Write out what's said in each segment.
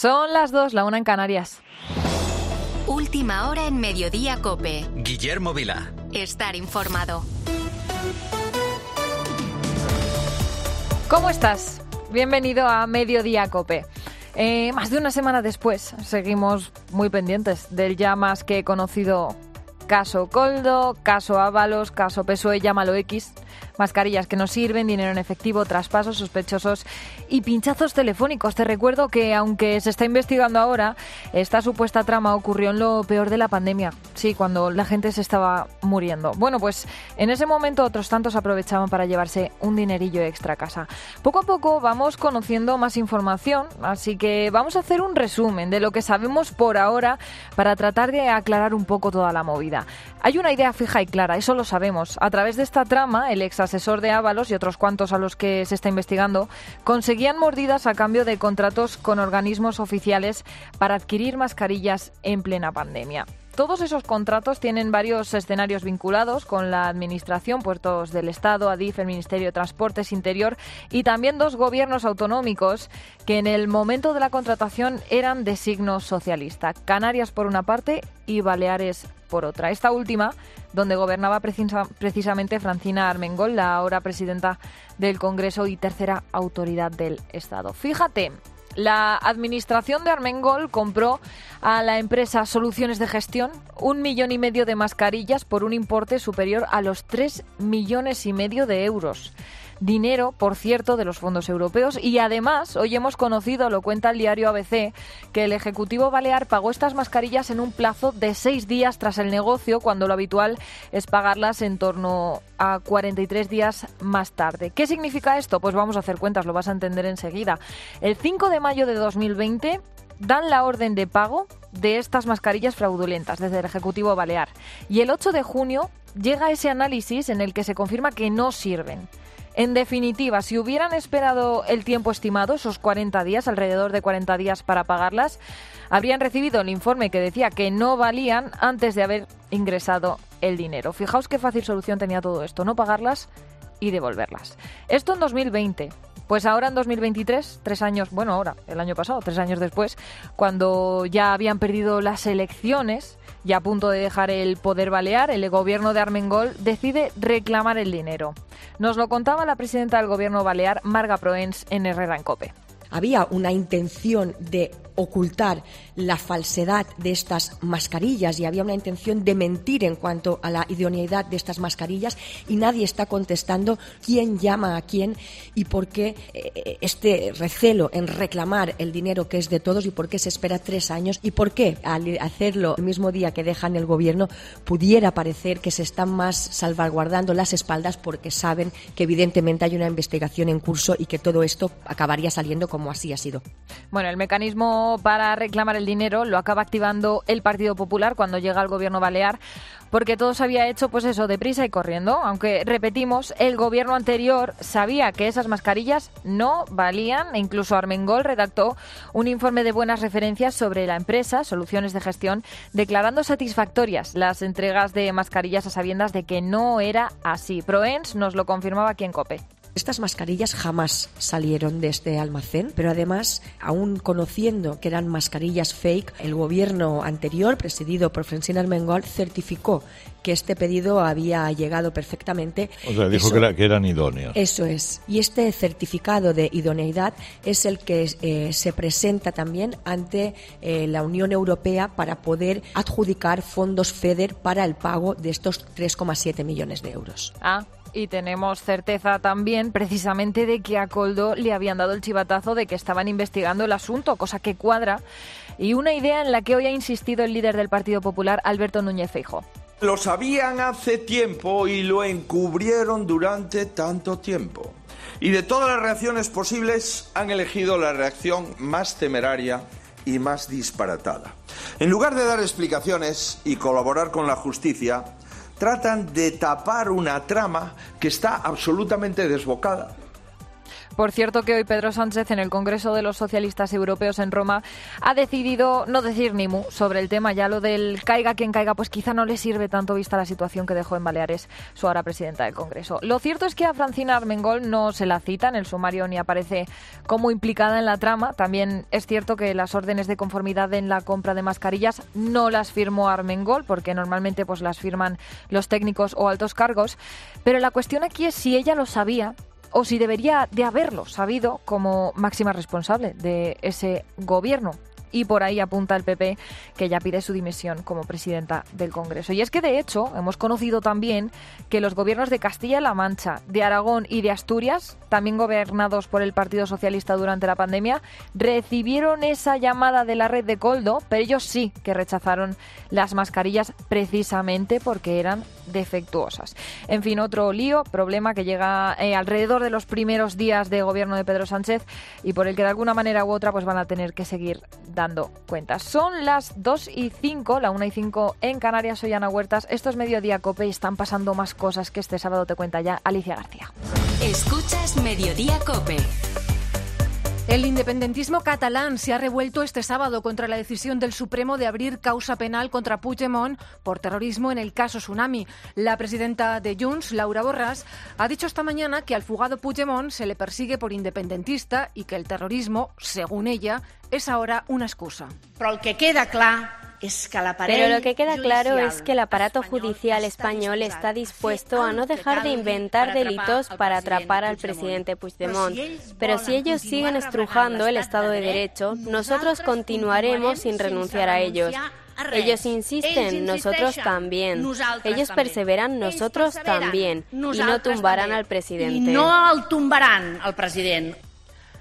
Son las dos, la una en Canarias. Última hora en Mediodía Cope. Guillermo Vila. Estar informado. ¿Cómo estás? Bienvenido a Mediodía Cope. Eh, más de una semana después, seguimos muy pendientes del ya más que conocido caso Coldo, caso Ábalos, caso PSOE, llámalo X mascarillas que no sirven, dinero en efectivo, traspasos sospechosos y pinchazos telefónicos. Te recuerdo que aunque se está investigando ahora, esta supuesta trama ocurrió en lo peor de la pandemia, sí, cuando la gente se estaba muriendo. Bueno, pues en ese momento otros tantos aprovechaban para llevarse un dinerillo extra a casa. Poco a poco vamos conociendo más información, así que vamos a hacer un resumen de lo que sabemos por ahora para tratar de aclarar un poco toda la movida. Hay una idea fija y clara, eso lo sabemos. A través de esta trama, el ex asesor de Ábalos y otros cuantos a los que se está investigando conseguían mordidas a cambio de contratos con organismos oficiales para adquirir mascarillas en plena pandemia. Todos esos contratos tienen varios escenarios vinculados con la Administración, puertos del Estado, ADIF, el Ministerio de Transportes Interior y también dos gobiernos autonómicos que en el momento de la contratación eran de signo socialista. Canarias por una parte y Baleares por otra. Esta última, donde gobernaba precisamente Francina Armengol, la ahora presidenta del Congreso y tercera autoridad del Estado. Fíjate, la administración de Armengol compró a la empresa Soluciones de Gestión un millón y medio de mascarillas por un importe superior a los tres millones y medio de euros dinero, por cierto, de los fondos europeos. Y además, hoy hemos conocido, lo cuenta el diario ABC, que el Ejecutivo Balear pagó estas mascarillas en un plazo de seis días tras el negocio, cuando lo habitual es pagarlas en torno a 43 días más tarde. ¿Qué significa esto? Pues vamos a hacer cuentas, lo vas a entender enseguida. El 5 de mayo de 2020 dan la orden de pago de estas mascarillas fraudulentas desde el Ejecutivo Balear. Y el 8 de junio llega ese análisis en el que se confirma que no sirven. En definitiva, si hubieran esperado el tiempo estimado, esos 40 días, alrededor de 40 días para pagarlas, habrían recibido el informe que decía que no valían antes de haber ingresado el dinero. Fijaos qué fácil solución tenía todo esto, no pagarlas y devolverlas. Esto en 2020. Pues ahora en 2023, tres años, bueno, ahora, el año pasado, tres años después, cuando ya habían perdido las elecciones, y a punto de dejar el poder balear, el gobierno de Armengol decide reclamar el dinero. Nos lo contaba la presidenta del gobierno balear, Marga Proens, en Herrera en Cope. Había una intención de ocultar la falsedad de estas mascarillas y había una intención de mentir en cuanto a la idoneidad de estas mascarillas y nadie está contestando quién llama a quién y por qué eh, este recelo en reclamar el dinero que es de todos y por qué se espera tres años y por qué al hacerlo el mismo día que dejan el gobierno pudiera parecer que se están más salvaguardando las espaldas porque saben que evidentemente hay una investigación en curso y que todo esto acabaría saliendo como así ha sido. Bueno, el mecanismo para reclamar el dinero lo acaba activando el Partido Popular cuando llega al gobierno balear, porque todo se había hecho, pues eso, deprisa y corriendo. Aunque, repetimos, el gobierno anterior sabía que esas mascarillas no valían e incluso Armengol redactó un informe de buenas referencias sobre la empresa, soluciones de gestión, declarando satisfactorias las entregas de mascarillas a sabiendas de que no era así. Proens nos lo confirmaba aquí en COPE. Estas mascarillas jamás salieron de este almacén, pero además, aún conociendo que eran mascarillas fake, el gobierno anterior, presidido por Francina Armengol, certificó que este pedido había llegado perfectamente. O sea, dijo que, eran idóneos. Eso es. Y este certificado de idoneidad es el que eh, se presenta también ante eh, la Unión Europea para poder adjudicar fondos FEDER para el pago de estos 3,7 millones de euros. Ah, y tenemos certeza también precisamente de que a Coldo le habían dado el chivatazo de que estaban investigando el asunto, cosa que cuadra, y una idea en la que hoy ha insistido el líder del Partido Popular, Alberto Núñez Feijo. Lo sabían hace tiempo y lo encubrieron durante tanto tiempo. Y de todas las reacciones posibles han elegido la reacción más temeraria y más disparatada. En lugar de dar explicaciones y colaborar con la justicia, tratan de tapar una trama que está absolutamente desbocada. Por cierto que hoy Pedro Sánchez en el Congreso de los Socialistas Europeos en Roma ha decidido no decir ni mu sobre el tema. Ya lo del caiga quien caiga, pues quizá no le sirve tanto vista la situación que dejó en Baleares su ahora presidenta del Congreso. Lo cierto es que a Francina Armengol no se la cita en el sumario ni aparece como implicada en la trama. También es cierto que las órdenes de conformidad en la compra de mascarillas no las firmó Armengol, porque normalmente pues las firman los técnicos o altos cargos. Pero la cuestión aquí es si ella lo sabía o si debería de haberlo sabido como máxima responsable de ese gobierno y por ahí apunta el PP que ya pide su dimisión como presidenta del Congreso. Y es que, de hecho, hemos conocido también que los gobiernos de Castilla-La Mancha, de Aragón y de Asturias, también gobernados por el Partido Socialista durante la pandemia, recibieron esa llamada de la red de Coldo, pero ellos sí que rechazaron las mascarillas precisamente porque eran defectuosas. En fin, otro lío, problema que llega eh, alrededor de los primeros días de gobierno de Pedro Sánchez y por el que de alguna manera u otra pues van a tener que seguir dando cuentas. Son las 2 y 5, la 1 y 5 en Canarias, soy Ana Huertas. Esto es Mediodía Cope y están pasando más cosas que este sábado te cuenta ya Alicia García. Escuchas Mediodía Cope. El independentismo catalán se ha revuelto este sábado contra la decisión del Supremo de abrir causa penal contra Puigdemont por terrorismo en el caso Tsunami. La presidenta de Junts, Laura Borràs, ha dicho esta mañana que al fugado Puigdemont se le persigue por independentista y que el terrorismo, según ella, es ahora una excusa. Pero el que queda claro pero lo que queda claro es que el aparato judicial español está dispuesto a no dejar de inventar delitos para atrapar al presidente Puigdemont. Pero si ellos siguen estrujando el Estado de Derecho, nosotros continuaremos sin renunciar a ellos. Ellos insisten, nosotros también. Ellos perseveran, nosotros también. Y no tumbarán al presidente. no tumbarán al presidente.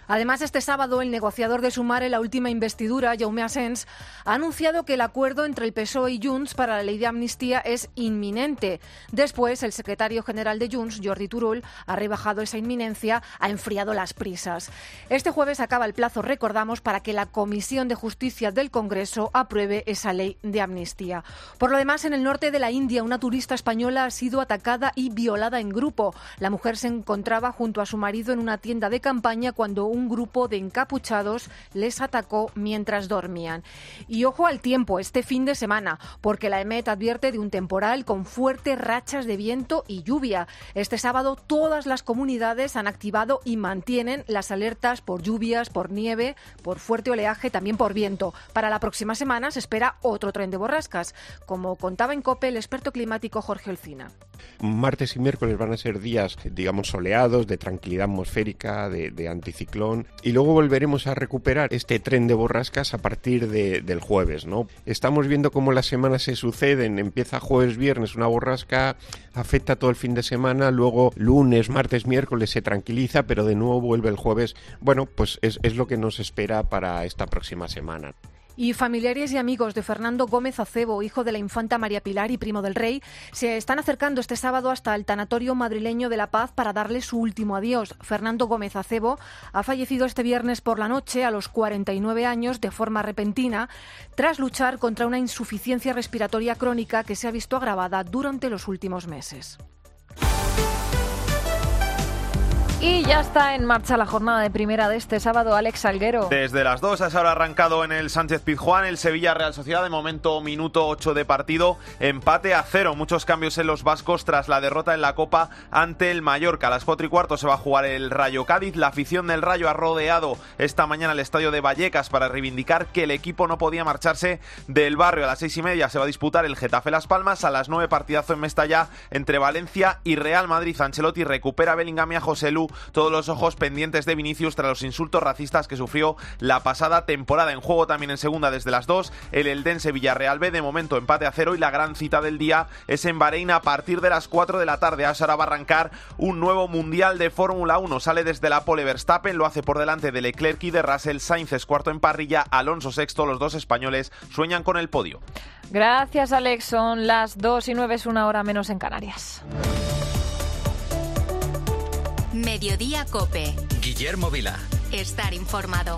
Además, este sábado, el negociador de Sumar la última investidura, Jaume Asens, ha anunciado que el acuerdo entre el PSOE y Junts para la ley de amnistía es inminente. Después, el secretario general de Junts, Jordi Turull, ha rebajado esa inminencia, ha enfriado las prisas. Este jueves acaba el plazo, recordamos, para que la Comisión de Justicia del Congreso apruebe esa ley de amnistía. Por lo demás, en el norte de la India, una turista española ha sido atacada y violada en grupo. La mujer se encontraba junto a su marido en una tienda de campaña cuando un grupo de encapuchados les atacó mientras dormían. Y ojo al tiempo este fin de semana, porque la EMET advierte de un temporal con fuertes rachas de viento y lluvia. Este sábado todas las comunidades han activado y mantienen las alertas por lluvias, por nieve, por fuerte oleaje, también por viento. Para la próxima semana se espera otro tren de borrascas, como contaba en COPE el experto climático Jorge Olcina. Martes y miércoles van a ser días, digamos, soleados, de tranquilidad atmosférica, de anticiclón y luego volveremos a recuperar este tren de borrascas a partir del jueves, ¿no? Estamos viendo cómo las semanas se suceden, empieza jueves, viernes una borrasca, afecta todo el fin de semana, luego lunes, martes, miércoles se tranquiliza, pero de nuevo vuelve el jueves. Bueno, pues es, es lo que nos espera para esta próxima semana. Y familiares y amigos de Fernando Gómez Acebo, hijo de la infanta María Pilar y primo del rey, se están acercando este sábado hasta el tanatorio madrileño de La Paz para darle su último adiós. Fernando Gómez Acebo ha fallecido este viernes por la noche a los 49 años de forma repentina tras luchar contra una insuficiencia respiratoria crónica que se ha visto agravada durante los últimos meses. Y ya está en marcha la jornada de primera de este sábado, Alex Salguero. Desde las dos ha ahora arrancado en el Sánchez Pizjuán, el Sevilla Real Sociedad, de momento minuto 8 de partido, empate a cero. Muchos cambios en los vascos tras la derrota en la Copa ante el Mallorca. A las 4 y cuarto se va a jugar el Rayo Cádiz. La afición del Rayo ha rodeado esta mañana el estadio de Vallecas para reivindicar que el equipo no podía marcharse del barrio. A las seis y media se va a disputar el Getafe Las Palmas. A las 9 partidazo en Mestalla entre Valencia y Real Madrid. Ancelotti recupera a Bellingham y a José Lu todos los ojos pendientes de Vinicius tras los insultos racistas que sufrió la pasada temporada. En juego también en segunda desde las dos, el Eldense Villarreal B, de momento empate a cero y la gran cita del día es en Bahrein a partir de las 4 de la tarde. Ahora va a arrancar un nuevo Mundial de Fórmula 1. Sale desde la pole Verstappen, lo hace por delante de Leclerc y de Russell. Sainz es cuarto en parrilla, Alonso sexto. Los dos españoles sueñan con el podio. Gracias, Alex. Son las 2 y 9, es una hora menos en Canarias. Mediodía Cope. Guillermo Vila. Estar informado.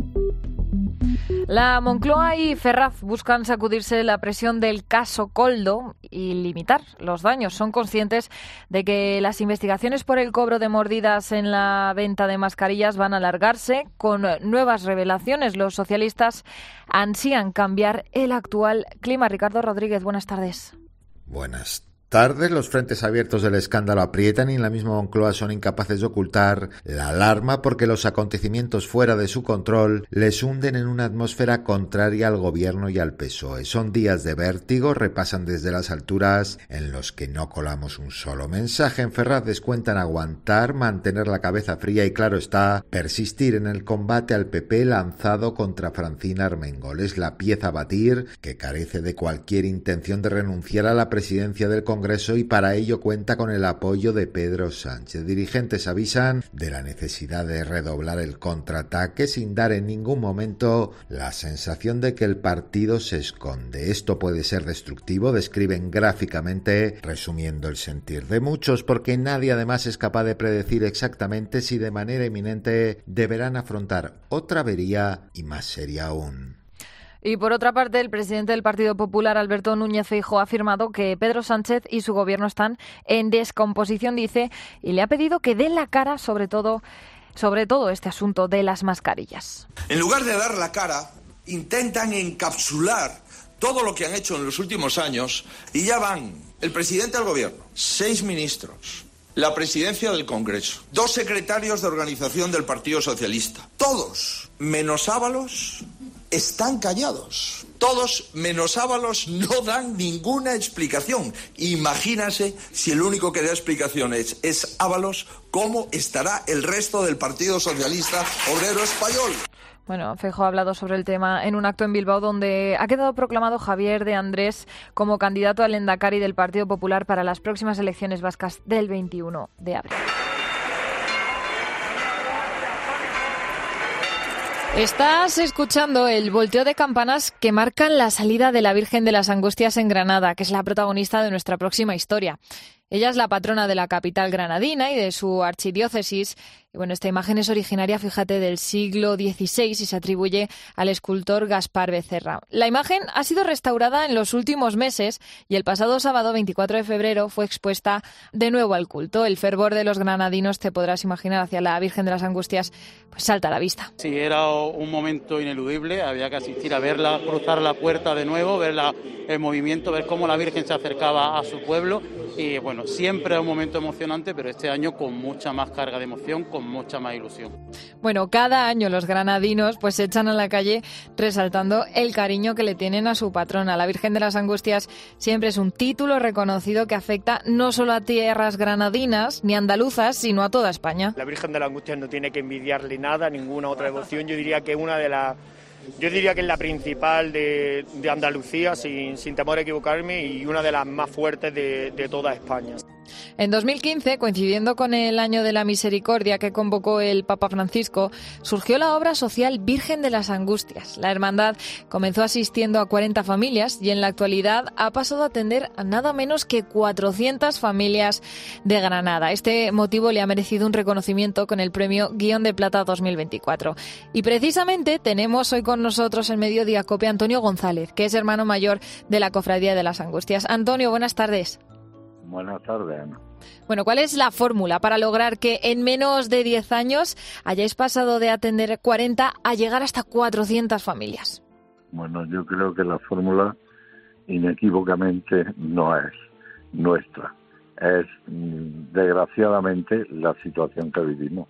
La Moncloa y Ferraz buscan sacudirse la presión del caso Coldo y limitar los daños. Son conscientes de que las investigaciones por el cobro de mordidas en la venta de mascarillas van a alargarse con nuevas revelaciones. Los socialistas ansían cambiar el actual clima. Ricardo Rodríguez, buenas tardes. Buenas tarde, los frentes abiertos del escándalo aprietan y en la misma Moncloa son incapaces de ocultar la alarma porque los acontecimientos fuera de su control les hunden en una atmósfera contraria al gobierno y al PSOE. Son días de vértigo, repasan desde las alturas en los que no colamos un solo mensaje. En Ferraz descuentan aguantar, mantener la cabeza fría y claro está, persistir en el combate al PP lanzado contra Francina Armengol. Es la pieza a batir que carece de cualquier intención de renunciar a la presidencia del Congreso Congreso y para ello cuenta con el apoyo de Pedro Sánchez. Dirigentes avisan de la necesidad de redoblar el contraataque sin dar en ningún momento la sensación de que el partido se esconde. Esto puede ser destructivo, describen gráficamente, resumiendo el sentir de muchos, porque nadie además es capaz de predecir exactamente si de manera inminente deberán afrontar otra avería y más seria aún. Y por otra parte, el presidente del Partido Popular, Alberto Núñez Feijóo, ha afirmado que Pedro Sánchez y su gobierno están en descomposición, dice, y le ha pedido que dé la cara sobre todo sobre todo este asunto de las mascarillas. En lugar de dar la cara, intentan encapsular todo lo que han hecho en los últimos años y ya van el presidente del gobierno, seis ministros, la presidencia del Congreso, dos secretarios de organización del Partido Socialista, todos, menos Ábalos, están callados. Todos, menos Ábalos, no dan ninguna explicación. Imagínase si el único que da explicaciones es Ábalos, ¿cómo estará el resto del Partido Socialista Obrero Español? Bueno, Fejo ha hablado sobre el tema en un acto en Bilbao donde ha quedado proclamado Javier de Andrés como candidato al Endacari del Partido Popular para las próximas elecciones vascas del 21 de abril. Estás escuchando el volteo de campanas que marcan la salida de la Virgen de las Angustias en Granada, que es la protagonista de nuestra próxima historia. Ella es la patrona de la capital granadina y de su archidiócesis. Bueno, esta imagen es originaria, fíjate, del siglo XVI y se atribuye al escultor Gaspar Becerra. La imagen ha sido restaurada en los últimos meses y el pasado sábado 24 de febrero fue expuesta de nuevo al culto. El fervor de los granadinos, te podrás imaginar, hacia la Virgen de las Angustias, pues salta a la vista. Sí, era un momento ineludible, había que asistir a verla, cruzar la puerta de nuevo, ver el movimiento, ver cómo la Virgen se acercaba a su pueblo y bueno, siempre es un momento emocionante, pero este año con mucha más carga de emoción, mucha más ilusión. Bueno, cada año los granadinos pues se echan a la calle resaltando el cariño que le tienen a su patrona. La Virgen de las Angustias siempre es un título reconocido que afecta no solo a tierras granadinas ni andaluzas, sino a toda España. La Virgen de las Angustias no tiene que envidiarle nada a ninguna otra devoción. Yo diría que una de las yo diría que es la principal de, Andalucía, sin, temor a equivocarme, y una de las más fuertes de, de toda España. En 2015, coincidiendo con el Año de la Misericordia que convocó el Papa Francisco, surgió la obra social Virgen de las Angustias. La hermandad comenzó asistiendo a 40 familias y en la actualidad ha pasado a atender a nada menos que 400 familias de Granada. Este motivo le ha merecido un reconocimiento con el premio Guión de Plata 2024. Y precisamente tenemos hoy con nosotros en Mediodía Copia Antonio González, que es hermano mayor de la Cofradía de las Angustias. Antonio, buenas tardes. Buenas tardes. Bueno, ¿cuál es la fórmula para lograr que en menos de 10 años hayáis pasado de atender 40 a llegar hasta 400 familias? Bueno, yo creo que la fórmula inequívocamente no es nuestra. Es mm, desgraciadamente la situación que vivimos.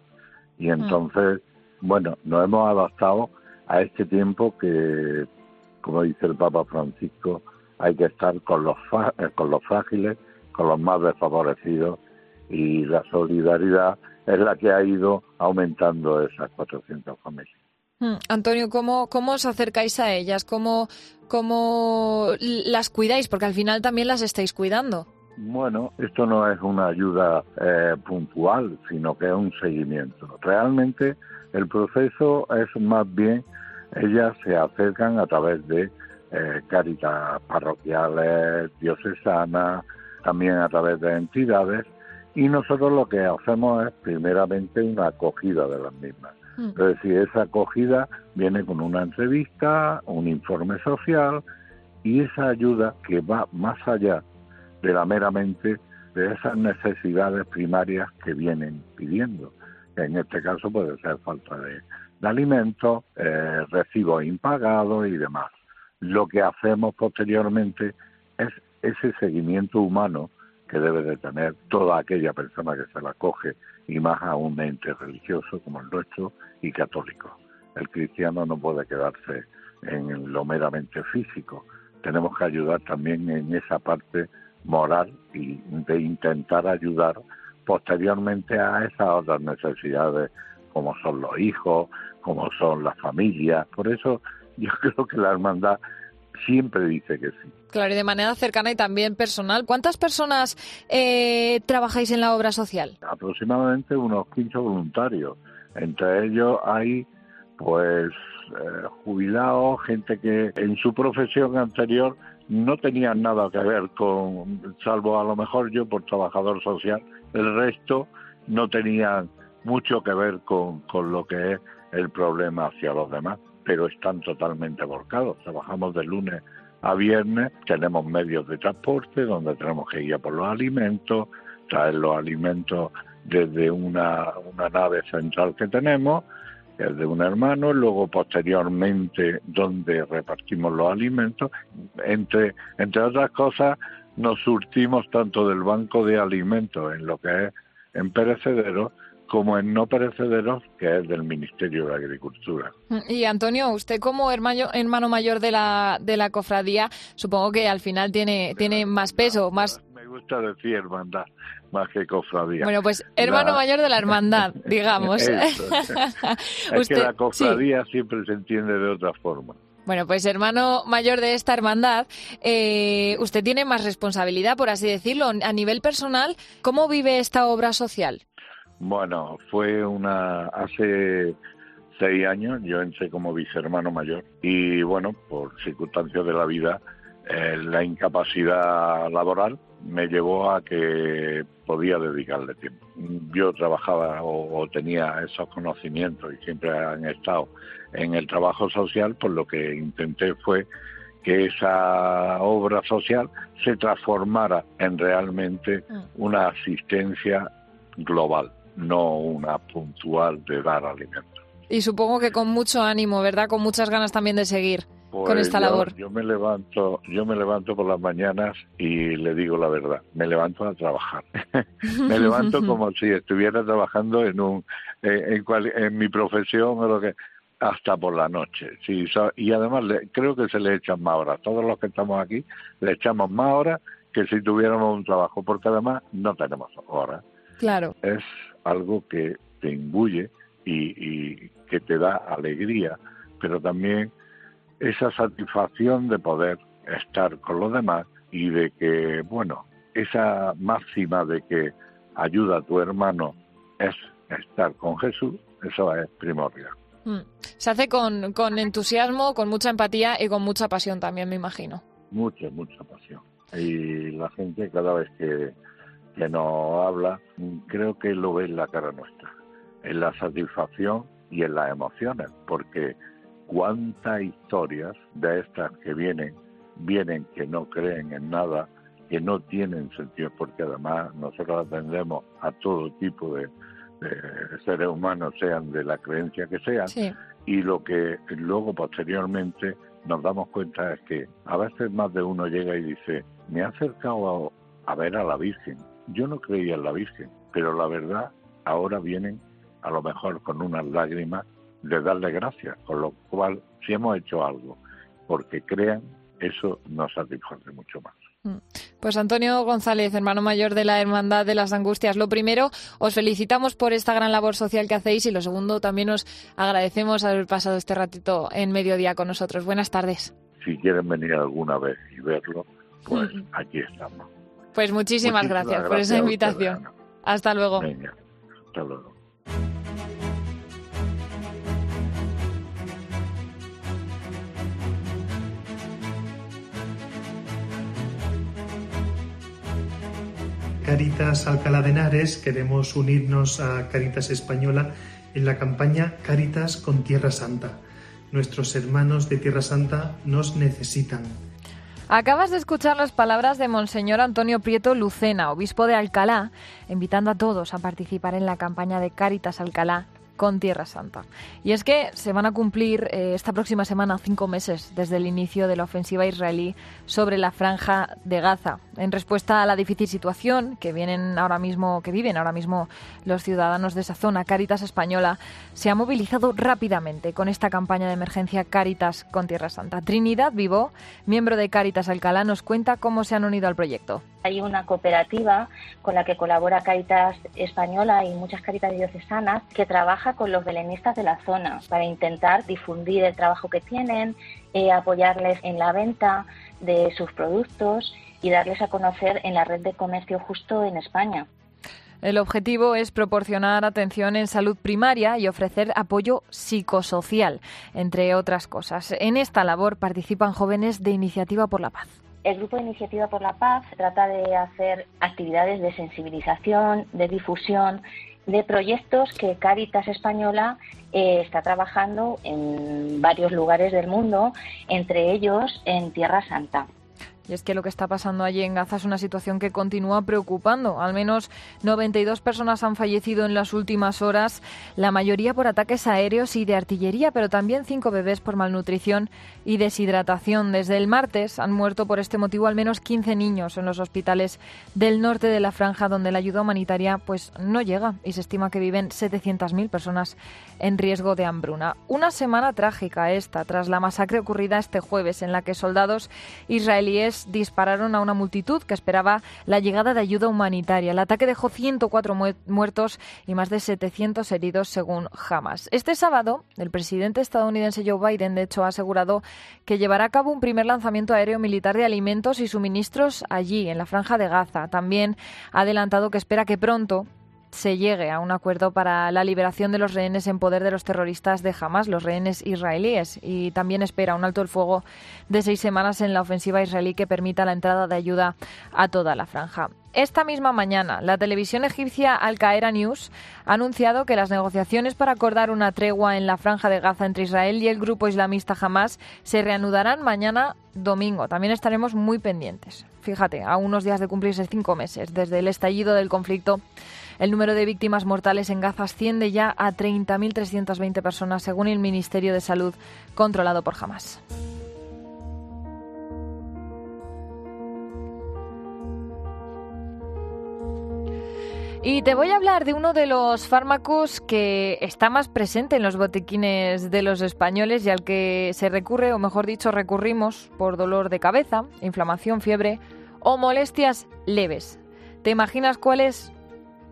Y Mm. entonces, bueno, nos hemos adaptado a este tiempo que, como dice el Papa Francisco, hay que estar con los, eh, con los frágiles, con los más desfavorecidos y la solidaridad es la que ha ido aumentando esas 400 familias. Mm, Antonio, ¿cómo, ¿cómo os acercáis a ellas? ¿Cómo, ¿Cómo las cuidáis? Porque al final también las estáis cuidando. Bueno, esto no es una ayuda eh, puntual, sino que es un seguimiento. Realmente el proceso es más bien, ellas se acercan a través de eh, cáritas parroquiales, diocesanas, también a través de entidades, y nosotros lo que hacemos es primeramente una acogida de las mismas. Es decir, esa acogida viene con una entrevista, un informe social y esa ayuda que va más allá de la meramente de esas necesidades primarias que vienen pidiendo. En este caso puede ser falta de, de alimentos, eh, recibos impagados y demás. Lo que hacemos posteriormente es ese seguimiento humano que debe de tener toda aquella persona que se la coge y más a un ente religioso como el nuestro y católico. El cristiano no puede quedarse en lo meramente físico. Tenemos que ayudar también en esa parte moral y de intentar ayudar posteriormente a esas otras necesidades como son los hijos, como son las familias. Por eso yo creo que la hermandad siempre dice que sí. Claro, y de manera cercana y también personal. ¿Cuántas personas eh, trabajáis en la obra social? aproximadamente unos 15 voluntarios. Entre ellos hay, pues, eh, jubilados, gente que en su profesión anterior no tenían nada que ver con, salvo a lo mejor yo por trabajador social, el resto no tenían mucho que ver con, con lo que es el problema hacia los demás, pero están totalmente volcados. Trabajamos de lunes a viernes, tenemos medios de transporte donde tenemos que ir a por los alimentos, traer los alimentos desde una, una nave central que tenemos, es de un hermano, luego posteriormente donde repartimos los alimentos. Entre, entre otras cosas, nos surtimos tanto del banco de alimentos en lo que es en perecederos como en no perecederos, que es del Ministerio de Agricultura. Y Antonio, usted como hermano, hermano mayor de la, de la cofradía, supongo que al final tiene, tiene más peso, más... Me gusta decir hermandad más que cofradía. Bueno, pues hermano La- mayor de la hermandad, digamos. Eso, es Usted- que la sí. cofradía siempre se entiende de otra forma. Bueno, pues hermano mayor de esta hermandad, eh, usted tiene más responsabilidad, por así decirlo. A nivel personal, ¿cómo vive esta obra social? Bueno, fue una hace seis años, yo entré como vicehermano mayor y bueno, por circunstancias de la vida, eh, la incapacidad laboral me llevó a que podía dedicarle tiempo. Yo trabajaba o, o tenía esos conocimientos y siempre han estado en el trabajo social, por lo que intenté fue que esa obra social se transformara en realmente una asistencia global, no una puntual de dar alimentos. Y supongo que con mucho ánimo, ¿verdad? Con muchas ganas también de seguir con Pues esta yo- labor. Yo me levanto, yo me levanto por las mañanas y le digo la verdad, me levanto a trabajar. me levanto como si estuviera trabajando en un eh, en, cual- en mi profesión o lo que hasta por la noche. Sí, y además le- creo que se le echan más horas. Todos los que estamos aquí le echamos más horas que si tuviéramos un trabajo, porque además no tenemos horas. Claro. Es algo que te imbuye y, y que te da alegría, pero también esa satisfacción de poder estar con los demás y de que, bueno, esa máxima de que ayuda a tu hermano es estar con Jesús, eso es primordial. Mm. Se hace con, con entusiasmo, con mucha empatía y con mucha pasión también, me imagino. Mucha, mucha pasión. Y la gente cada vez que, que nos habla, creo que lo ve en la cara nuestra, en la satisfacción y en las emociones, porque cuántas historias de estas que vienen, vienen que no creen en nada, que no tienen sentido, porque además nosotros atendemos a todo tipo de, de seres humanos, sean de la creencia que sean, Sí. y lo que luego posteriormente nos damos cuenta es que a veces más de uno llega y dice, me ha acercado a, a ver a la Virgen. Yo no creía en la Virgen, pero la verdad ahora vienen a lo mejor con unas lágrimas de darle gracias, con lo cual si hemos hecho algo porque crean, eso nos satisface mucho más. Mm. Pues Antonio González, hermano mayor de la Hermandad de las Angustias, lo primero, os felicitamos por esta gran labor social que hacéis y lo segundo, también os agradecemos haber pasado este ratito en mediodía con nosotros. Buenas tardes. Si quieren venir alguna vez y verlo, pues aquí estamos. Pues muchísimas, gracias, por esa invitación. hasta luego. hasta luego. Caritas Alcalá de Henares queremos unirnos a Caritas Española en la campaña Caritas con Tierra Santa. Nuestros hermanos de Tierra Santa nos necesitan. Acabas de escuchar las palabras de Monseñor Antonio Prieto Lucena, obispo de Alcalá, invitando a todos a participar en la campaña de Caritas Alcalá con Tierra Santa. Y es que se van a cumplir eh, esta próxima semana cinco meses desde el inicio de la ofensiva israelí sobre la franja de Gaza. En respuesta a la difícil situación que vienen ahora mismo, que viven ahora mismo los ciudadanos de esa zona, Caritas Española se ha movilizado rápidamente con esta campaña de emergencia Caritas con Tierra Santa. Trinidad Vivo, miembro de Caritas Alcalá, nos cuenta cómo se han unido al proyecto. Hay una cooperativa con la que colabora Caritas Española y muchas Caritas diocesanas que trabaja con los belenistas de la zona para intentar difundir el trabajo que tienen, eh, apoyarles en la venta de sus productos y darles a conocer en la red de comercio justo en España. El objetivo es proporcionar atención en salud primaria y ofrecer apoyo psicosocial, entre otras cosas. En esta labor participan jóvenes de Iniciativa por la Paz. El Grupo de Iniciativa por la Paz trata de hacer actividades de sensibilización, de difusión, de proyectos que Caritas Española eh, está trabajando en varios lugares del mundo, entre ellos en Tierra Santa. Y es que lo que está pasando allí en Gaza es una situación que continúa preocupando. Al menos 92 personas han fallecido en las últimas horas, la mayoría por ataques aéreos y de artillería, pero también cinco bebés por malnutrición y deshidratación. Desde el martes han muerto por este motivo al menos 15 niños en los hospitales del norte de la franja, donde la ayuda humanitaria pues no llega y se estima que viven 700.000 personas en riesgo de hambruna. Una semana trágica esta, tras la masacre ocurrida este jueves, en la que soldados israelíes dispararon a una multitud que esperaba la llegada de ayuda humanitaria. El ataque dejó 104 muertos y más de 700 heridos según Hamas. Este sábado, el presidente estadounidense Joe Biden, de hecho, ha asegurado que llevará a cabo un primer lanzamiento aéreo militar de alimentos y suministros allí, en la franja de Gaza. También ha adelantado que espera que pronto se llegue a un acuerdo para la liberación de los rehenes en poder de los terroristas de Hamas, los rehenes israelíes, y también espera un alto el fuego de seis semanas en la ofensiva israelí que permita la entrada de ayuda a toda la franja. Esta misma mañana, la televisión egipcia Al Qaeda News ha anunciado que las negociaciones para acordar una tregua en la franja de Gaza entre Israel y el grupo islamista Hamas se reanudarán mañana domingo. También estaremos muy pendientes. Fíjate, a unos días de cumplirse cinco meses desde el estallido del conflicto el número de víctimas mortales en Gaza asciende ya a 30.320 personas, según el Ministerio de Salud controlado por Hamas. Y te voy a hablar de uno de los fármacos que está más presente en los botiquines de los españoles y al que se recurre, o mejor dicho, recurrimos por dolor de cabeza, inflamación, fiebre o molestias leves. ¿Te imaginas cuál es?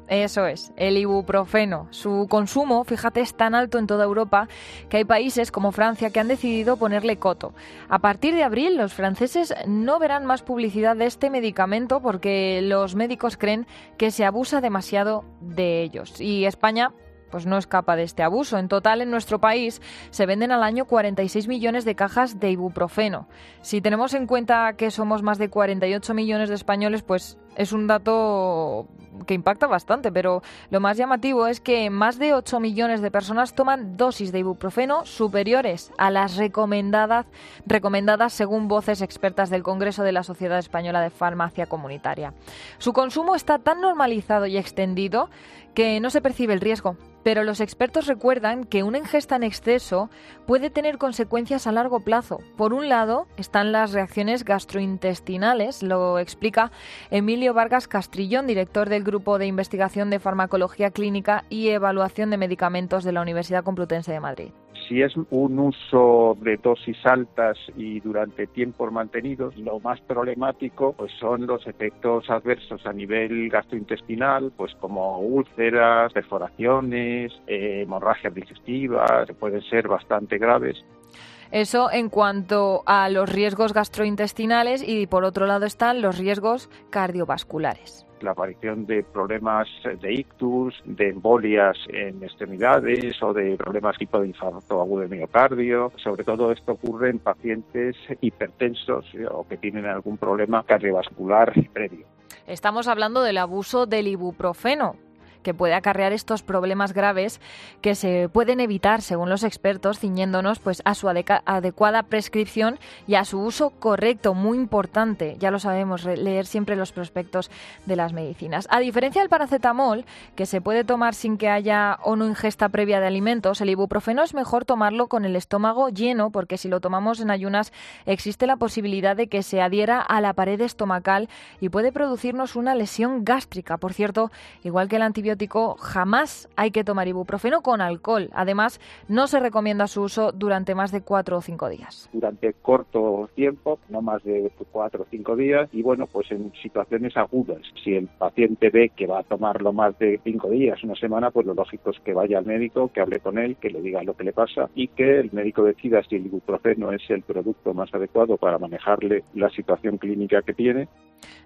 Eso es, el ibuprofeno. Su consumo, fíjate, es tan alto en toda Europa que hay países como Francia que han decidido ponerle coto. A partir de abril, los franceses no verán más publicidad de este medicamento porque los médicos creen que se abusa demasiado de ellos. Y España pues no escapa de este abuso. En total, en nuestro país se venden al año 46 millones de cajas de ibuprofeno. Si tenemos en cuenta que somos más de 48 millones de españoles, pues es un dato que impacta bastante, pero lo más llamativo es que más de 8 millones de personas toman dosis de ibuprofeno superiores a las recomendadas, recomendadas según voces expertas del Congreso de la Sociedad Española de Farmacia Comunitaria. Su consumo está tan normalizado y extendido que no se percibe el riesgo. Pero los expertos recuerdan que una ingesta en exceso puede tener consecuencias a largo plazo. Por un lado están las reacciones gastrointestinales, lo explica Emilio Vargas Castrillón, director del Grupo de Investigación de Farmacología Clínica y Evaluación de Medicamentos de la Universidad Complutense de Madrid si es un uso de dosis altas y durante tiempos mantenidos, lo más problemático pues son los efectos adversos a nivel gastrointestinal, pues como úlceras, perforaciones, eh, hemorragias digestivas, que pueden ser bastante graves. Eso en cuanto a los riesgos gastrointestinales y por otro lado están los riesgos cardiovasculares la aparición de problemas de ictus, de embolias en extremidades o de problemas tipo de infarto agudo de miocardio. Sobre todo esto ocurre en pacientes hipertensos o que tienen algún problema cardiovascular previo. Estamos hablando del abuso del ibuprofeno, que puede acarrear estos problemas graves que se pueden evitar, según los expertos, ciñéndonos pues, a su adecuada prescripción y a su uso correcto, muy importante. Ya lo sabemos, leer siempre los prospectos de las medicinas. A diferencia del paracetamol, que se puede tomar sin que haya o no ingesta previa de alimentos, el ibuprofeno es mejor tomarlo con el estómago lleno, porque si lo tomamos en ayunas existe la posibilidad de que se adhiera a la pared estomacal y puede producirnos una lesión gástrica. Por cierto, igual que el antibiótico, jamás hay que tomar ibuprofeno con alcohol. Además, no se recomienda su uso durante más de cuatro o cinco días. Durante corto tiempo, no más de cuatro o cinco días, y bueno, pues en situaciones agudas. Si el paciente ve que va a tomarlo más de cinco días, una semana, pues lo lógico es que vaya al médico, que hable con él, que le diga lo que le pasa y que el médico decida si el ibuprofeno es el producto más adecuado para manejarle la situación clínica que tiene.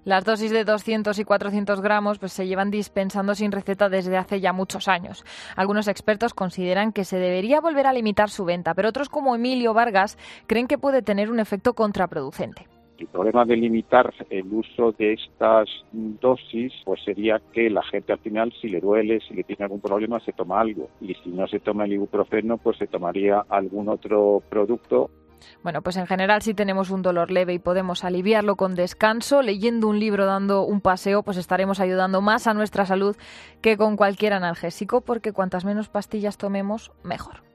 Las dosis de 200 y 400 gramos pues, se llevan dispensando sin receta desde hace ya muchos años. Algunos expertos consideran que se debería volver a limitar su venta, pero otros como Emilio Vargas creen que puede tener un efecto contraproducente. El problema de limitar el uso de estas dosis, pues sería que la gente al final, si le duele, si le tiene algún problema, se toma algo. Y si no se toma el ibuprofeno, pues se tomaría algún otro producto bueno, pues en general si tenemos un dolor leve y podemos aliviarlo con descanso, leyendo un libro, dando un paseo, pues estaremos ayudando más a nuestra salud que con cualquier analgésico, porque cuantas menos pastillas tomemos, mejor.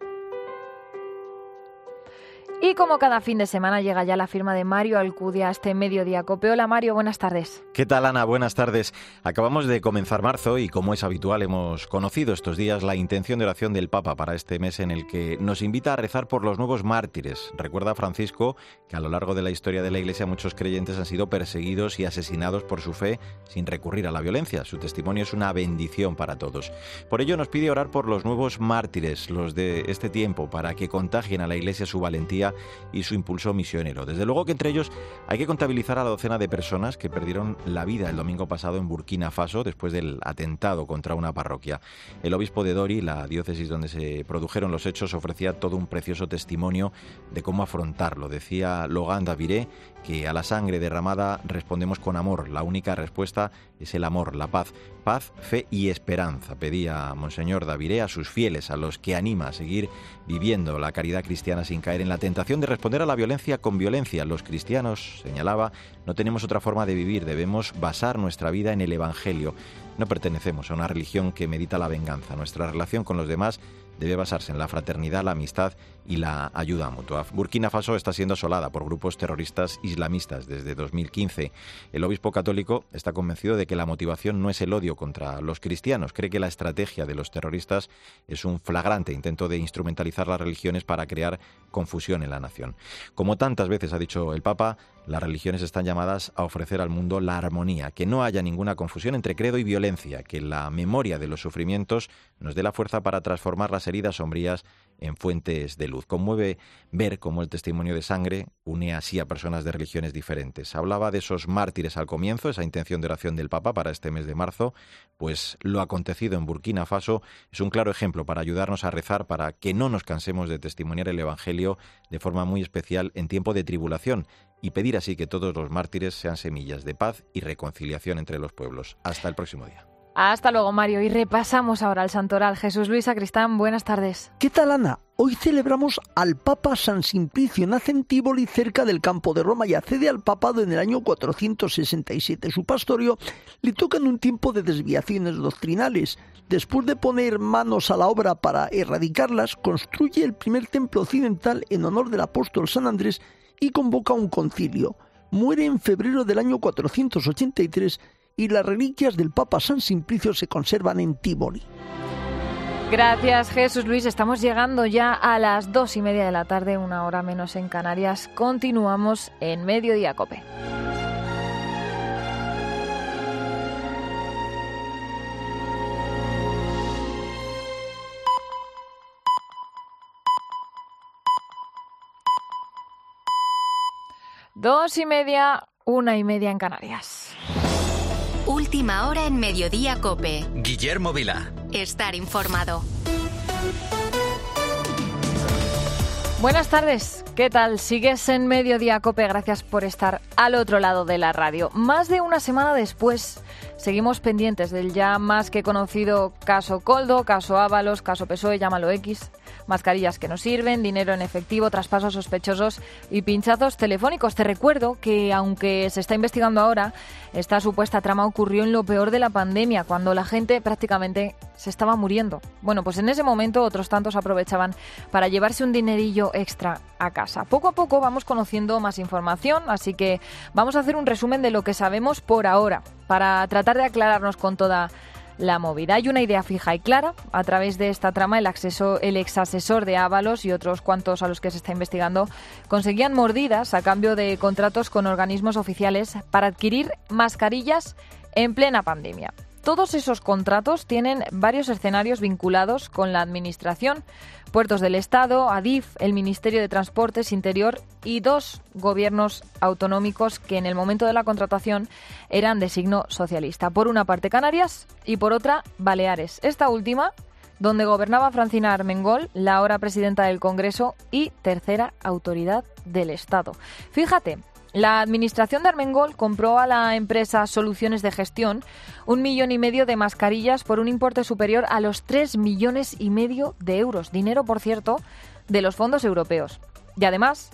Y como cada fin de semana llega ya la firma de Mario Alcudia a este mediodía Cope. Hola Mario, buenas tardes. ¿Qué tal Ana? Buenas tardes. Acabamos de comenzar marzo y como es habitual hemos conocido estos días la intención de oración del Papa para este mes en el que nos invita a rezar por los nuevos mártires. Recuerda Francisco que a lo largo de la historia de la Iglesia muchos creyentes han sido perseguidos y asesinados por su fe sin recurrir a la violencia. Su testimonio es una bendición para todos. Por ello nos pide orar por los nuevos mártires, los de este tiempo, para que contagien a la Iglesia su valentía y su impulso misionero. Desde luego que entre ellos hay que contabilizar a la docena de personas que perdieron la vida el domingo pasado en Burkina Faso después del atentado contra una parroquia. El obispo de Dori, la diócesis donde se produjeron los hechos, ofrecía todo un precioso testimonio de cómo afrontarlo. Decía Logan Daviré que a la sangre derramada respondemos con amor. La única respuesta es el amor, la paz. Paz, fe y esperanza, pedía Monseñor Daviré a sus fieles, a los que anima a seguir viviendo la caridad cristiana sin caer en la tentación de responder a la violencia con violencia. Los cristianos, señalaba, no tenemos otra forma de vivir, debemos basar nuestra vida en el Evangelio. No pertenecemos a una religión que medita la venganza. Nuestra relación con los demás debe basarse en la fraternidad, la amistad y la ayuda mutua. Burkina Faso está siendo asolada por grupos terroristas islamistas desde 2015. El obispo católico está convencido de que la motivación no es el odio contra los cristianos. Cree que la estrategia de los terroristas es un flagrante intento de instrumentalizar las religiones para crear confusión en la nación. Como tantas veces ha dicho el Papa, las religiones están llamadas a ofrecer al mundo la armonía, que no haya ninguna confusión entre credo y violencia, que la memoria de los sufrimientos nos dé la fuerza para transformar las heridas sombrías en fuentes de luz. Conmueve ver cómo el testimonio de sangre une así a personas de religiones diferentes. Hablaba de esos mártires al comienzo, esa intención de oración del Papa para este mes de marzo, pues lo acontecido en Burkina Faso es un claro ejemplo para ayudarnos a rezar para que no nos cansemos de testimoniar el Evangelio de forma muy especial en tiempo de tribulación y pedir así que todos los mártires sean semillas de paz y reconciliación entre los pueblos. Hasta el próximo día. Hasta luego, Mario. Y repasamos ahora el santoral. Jesús Luis Sacristán, buenas tardes. ¿Qué tal, Ana? Hoy celebramos al Papa San Simplicio. En Tívoli, cerca del campo de Roma, y accede al papado en el año 467. Su pastorio le toca en un tiempo de desviaciones doctrinales. Después de poner manos a la obra para erradicarlas, construye el primer templo occidental en honor del apóstol San Andrés y convoca un concilio. Muere en febrero del año 483 y las reliquias del Papa San Simplicio se conservan en Tívoli. Gracias Jesús Luis, estamos llegando ya a las dos y media de la tarde, una hora menos en Canarias. Continuamos en Mediodía Cope. Dos y media, una y media en Canarias. Última hora en Mediodía Cope. Guillermo Vila. Estar informado. Buenas tardes, ¿qué tal? Sigues en Mediodía Cope, gracias por estar al otro lado de la radio. Más de una semana después, seguimos pendientes del ya más que conocido caso Coldo, caso Ábalos, caso PSOE, llámalo X mascarillas que no sirven, dinero en efectivo, traspasos sospechosos y pinchazos telefónicos. Te recuerdo que aunque se está investigando ahora, esta supuesta trama ocurrió en lo peor de la pandemia, cuando la gente prácticamente se estaba muriendo. Bueno, pues en ese momento otros tantos aprovechaban para llevarse un dinerillo extra a casa. Poco a poco vamos conociendo más información, así que vamos a hacer un resumen de lo que sabemos por ahora, para tratar de aclararnos con toda la movida. Hay una idea fija y clara. A través de esta trama, el, acceso, el ex asesor de Ábalos y otros cuantos a los que se está investigando conseguían mordidas a cambio de contratos con organismos oficiales para adquirir mascarillas en plena pandemia. Todos esos contratos tienen varios escenarios vinculados con la Administración, Puertos del Estado, ADIF, el Ministerio de Transportes Interior y dos gobiernos autonómicos que en el momento de la contratación eran de signo socialista. Por una parte Canarias y por otra Baleares. Esta última donde gobernaba Francina Armengol, la ahora presidenta del Congreso y tercera autoridad del Estado. Fíjate, la administración de Armengol compró a la empresa Soluciones de Gestión un millón y medio de mascarillas por un importe superior a los tres millones y medio de euros. Dinero, por cierto, de los fondos europeos. Y además,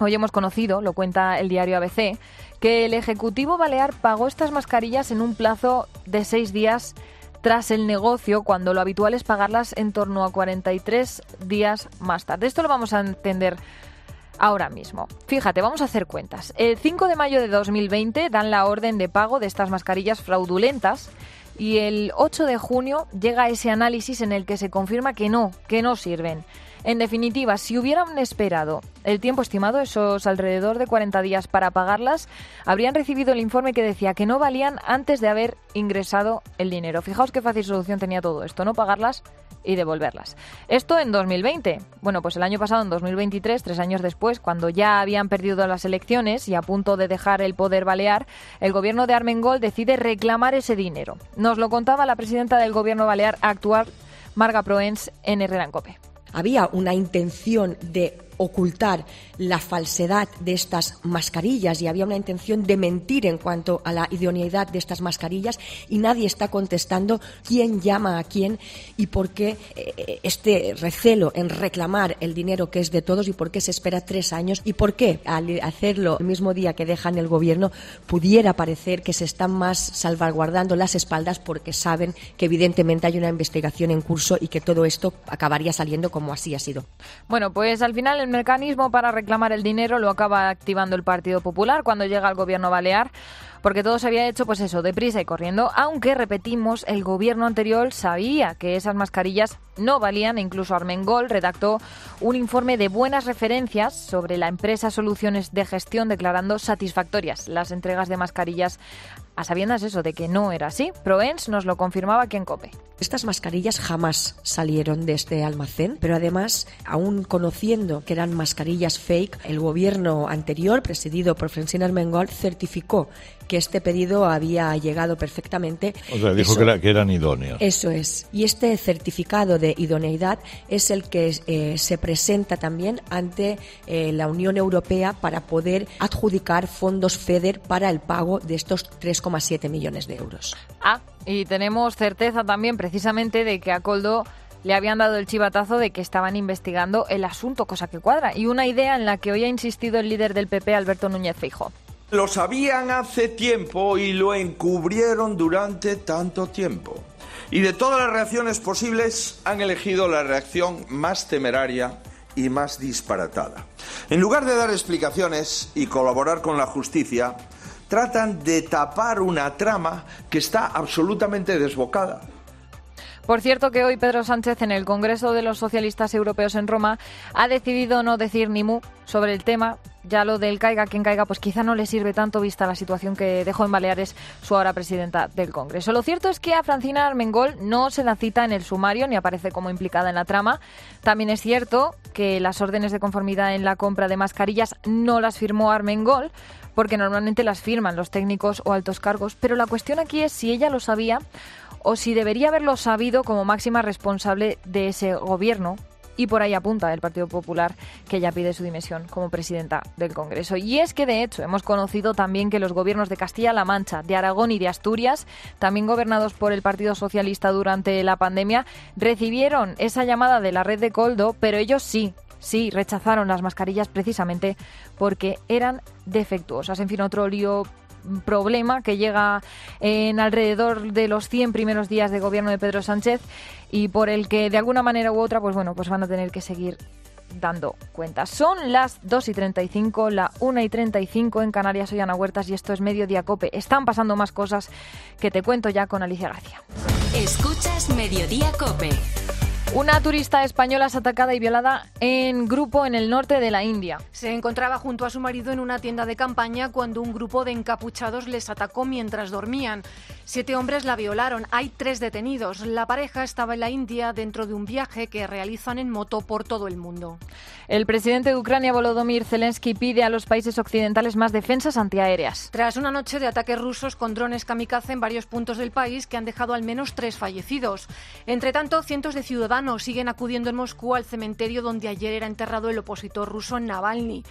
hoy hemos conocido, lo cuenta el diario ABC, que el Ejecutivo Balear pagó estas mascarillas en un plazo de seis días tras el negocio, cuando lo habitual es pagarlas en torno a 43 días más tarde. Esto lo vamos a entender ahora mismo. Fíjate, vamos a hacer cuentas. El 5 de mayo de 2020 dan la orden de pago de estas mascarillas fraudulentas y el 8 de junio llega ese análisis en el que se confirma que no, que no sirven. En definitiva, si hubieran esperado el tiempo estimado, esos alrededor de 40 días para pagarlas, habrían recibido el informe que decía que no valían antes de haber ingresado el dinero. Fijaos qué fácil solución tenía todo esto, no pagarlas y devolverlas. Esto en 2020. Bueno, pues el año pasado, en 2023, tres años después, cuando ya habían perdido las elecciones y a punto de dejar el poder balear, el gobierno de Armengol decide reclamar ese dinero. Nos lo contaba la presidenta del gobierno balear actual, Marga Proens, en Herrera Cope. Había una intención de ocultar la falsedad de estas mascarillas y había una intención de mentir en cuanto a la idoneidad de estas mascarillas y nadie está contestando quién llama a quién y por qué eh, este recelo en reclamar el dinero que es de todos y por qué se espera tres años y por qué al hacerlo el mismo día que dejan el gobierno pudiera parecer que se están más salvaguardando las espaldas porque saben que evidentemente hay una investigación en curso y que todo esto acabaría saliendo como así ha sido. Bueno, pues al final el mecanismo para reclamar el dinero lo acaba activando el Partido Popular cuando llega al gobierno balear porque todo se había hecho, pues eso, deprisa y corriendo, aunque, repetimos, el gobierno anterior sabía que esas mascarillas no valían, e incluso Armengol redactó un informe de buenas referencias sobre la empresa Soluciones de Gestión declarando satisfactorias las entregas de mascarillas a sabiendas eso de que no era así. Proens nos lo confirmaba aquí en COPE. Estas mascarillas jamás salieron de este almacén, pero además, aún conociendo que eran mascarillas fake, el gobierno anterior, presidido por Francina Armengol, certificó que este pedido había llegado perfectamente. O sea, dijo Eso- que, era- que eran idóneos. Eso es. Y este certificado de idoneidad es el que eh, se presenta también ante eh, la Unión Europea para poder adjudicar fondos FEDER para el pago de estos 3,7 millones de euros. Ah, y tenemos certeza también precisamente de que a Coldo le habían dado el chivatazo de que estaban investigando el asunto, cosa que cuadra. Y una idea en la que hoy ha insistido el líder del PP, Alberto Núñez Feijóo. Lo sabían hace tiempo y lo encubrieron durante tanto tiempo. Y de todas las reacciones posibles han elegido la reacción más temeraria y más disparatada. En lugar de dar explicaciones y colaborar con la justicia, tratan de tapar una trama que está absolutamente desbocada. Por cierto que hoy Pedro Sánchez en el Congreso de los Socialistas Europeos en Roma ha decidido no decir ni mu sobre el tema. Ya lo del caiga quien caiga, pues quizá no le sirve tanto vista la situación que dejó en Baleares su ahora presidenta del Congreso. Lo cierto es que a Francina Armengol no se la cita en el sumario ni aparece como implicada en la trama. También es cierto que las órdenes de conformidad en la compra de mascarillas no las firmó Armengol porque normalmente las firman los técnicos o altos cargos, pero la cuestión aquí es si ella lo sabía o si debería haberlo sabido como máxima responsable de ese gobierno. Y por ahí apunta el Partido Popular que ella pide su dimisión como presidenta del Congreso. Y es que, de hecho, hemos conocido también que los gobiernos de Castilla-La Mancha, de Aragón y de Asturias, también gobernados por el Partido Socialista durante la pandemia, recibieron esa llamada de la red de Coldo, pero ellos sí, sí, rechazaron las mascarillas precisamente porque eran defectuosas. En fin, otro lío problema que llega en alrededor de los 100 primeros días de gobierno de Pedro Sánchez y por el que de alguna manera u otra pues bueno pues van a tener que seguir dando cuenta. Son las 2 y 35, la 1 y 35 en Canarias, soy Ana Huertas y esto es Mediodía Cope. Están pasando más cosas que te cuento ya con Alicia García. Escuchas Mediodía Cope. Una turista española es atacada y violada en grupo en el norte de la India. Se encontraba junto a su marido en una tienda de campaña cuando un grupo de encapuchados les atacó mientras dormían. Siete hombres la violaron. Hay tres detenidos. La pareja estaba en la India dentro de un viaje que realizan en moto por todo el mundo. El presidente de Ucrania, Volodymyr Zelensky, pide a los países occidentales más defensas antiaéreas. Tras una noche de ataques rusos con drones kamikaze en varios puntos del país que han dejado al menos tres fallecidos. Entre tanto, cientos de ciudadanos siguen acudiendo en Moscú al cementerio donde ayer era enterrado el opositor ruso Navalny.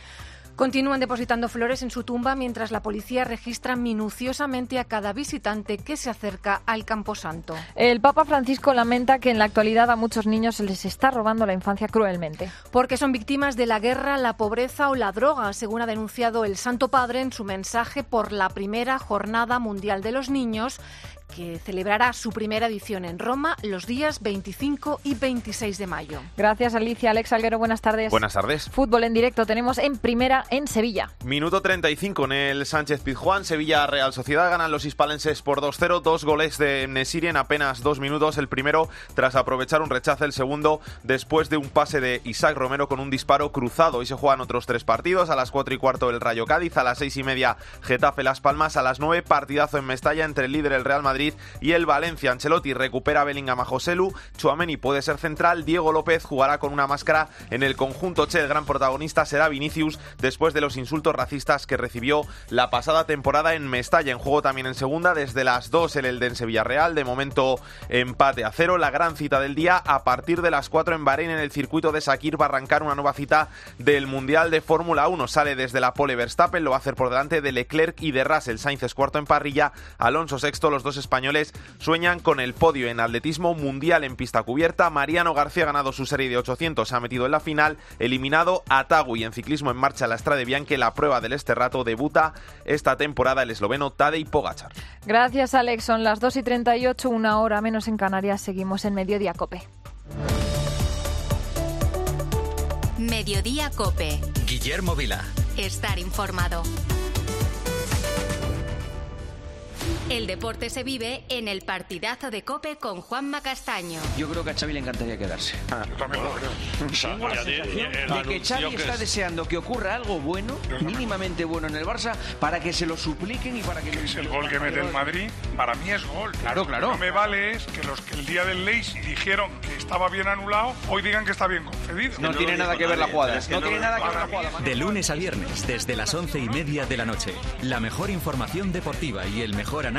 Continúan depositando flores en su tumba mientras la policía registra minuciosamente a cada visitante que se acerca al Camposanto. El Papa Francisco lamenta que en la actualidad a muchos niños se les está robando la infancia cruelmente. Porque son víctimas de la guerra, la pobreza o la droga, según ha denunciado el Santo Padre en su mensaje por la primera Jornada Mundial de los Niños, que celebrará su primera edición en Roma los días 25 y 26 de mayo. Gracias, Alicia. Alex Alguero, buenas tardes. Buenas tardes. Fútbol en directo tenemos en primera en Sevilla. Minuto 35 en el Sánchez Pizjuán, Sevilla Real Sociedad ganan los hispalenses por 2-0, dos goles de Nesiri en apenas dos minutos, el primero tras aprovechar un rechazo, el segundo después de un pase de Isaac Romero con un disparo cruzado. Hoy se juegan otros tres partidos, a las 4 y cuarto el Rayo Cádiz, a las 6 y media Getafe Las Palmas, a las 9 partidazo en Mestalla entre el líder el Real Madrid y el Valencia. Ancelotti recupera a Bellingham a Joselu, Chuameni puede ser central, Diego López jugará con una máscara en el conjunto Che, el gran protagonista será Vinicius después de los insultos racistas que recibió la pasada temporada en Mestalla. En juego también en segunda, desde las 2 el Elden Sevilla-Real, de momento empate a cero. La gran cita del día a partir de las 4 en Bahrein en el circuito de Sakir va a arrancar una nueva cita del Mundial de Fórmula 1. Sale desde la pole Verstappen, lo va a hacer por delante de Leclerc y de Russell. Sainz es cuarto en parrilla, Alonso sexto. Los dos sueñan con el podio en atletismo mundial en pista cubierta. Mariano García ha ganado su serie de 800, se ha metido en la final, eliminado a Tagui en ciclismo en marcha la Strade Bianche, la prueba del Esterrato debuta esta temporada el esloveno Tadej Pogacar. Gracias, Alex. Son las 2 y 38, una hora menos en Canarias. Seguimos en Mediodía Cope. Mediodía Cope. Guillermo Vila. Estar informado. El deporte se vive en el partidazo de Cope con Juanma Castaño. Yo creo que a Xavi le encantaría quedarse. Yo también lo creo. Tengo la sensación de que Xavi está deseando que ocurra algo bueno, mínimamente bueno en el Barça, para que se lo supliquen y para que... Es el gol que mete el Madrid para mí es gol. Claro, claro. No me vale es que los que el día del Leipzig dijeron que estaba bien anulado, hoy digan que está bien concedido. No, tiene nada que ver la jugada. No, tiene nada que ver la jugada. De lunes a viernes, desde las once y media de la noche, la mejor información deportiva y el mejor análisis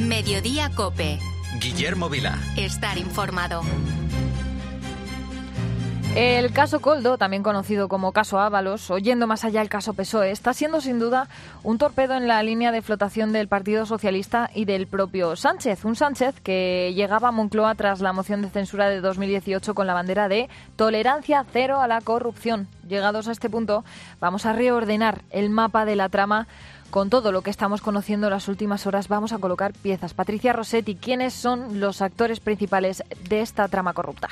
Mediodía Cope. Guillermo Vila. Estar informado. El caso Coldo, también conocido como caso Ábalos, oyendo más allá el caso PSOE, está siendo sin duda un torpedo en la línea de flotación del Partido Socialista y del propio Sánchez. Un Sánchez que llegaba a Moncloa tras la moción de censura de 2018 con la bandera de tolerancia cero a la corrupción. Llegados a este punto, vamos a reordenar el mapa de la trama con todo lo que estamos conociendo en las últimas horas, vamos a colocar piezas. Patricia Rossetti, ¿quiénes son los actores principales de esta trama corrupta?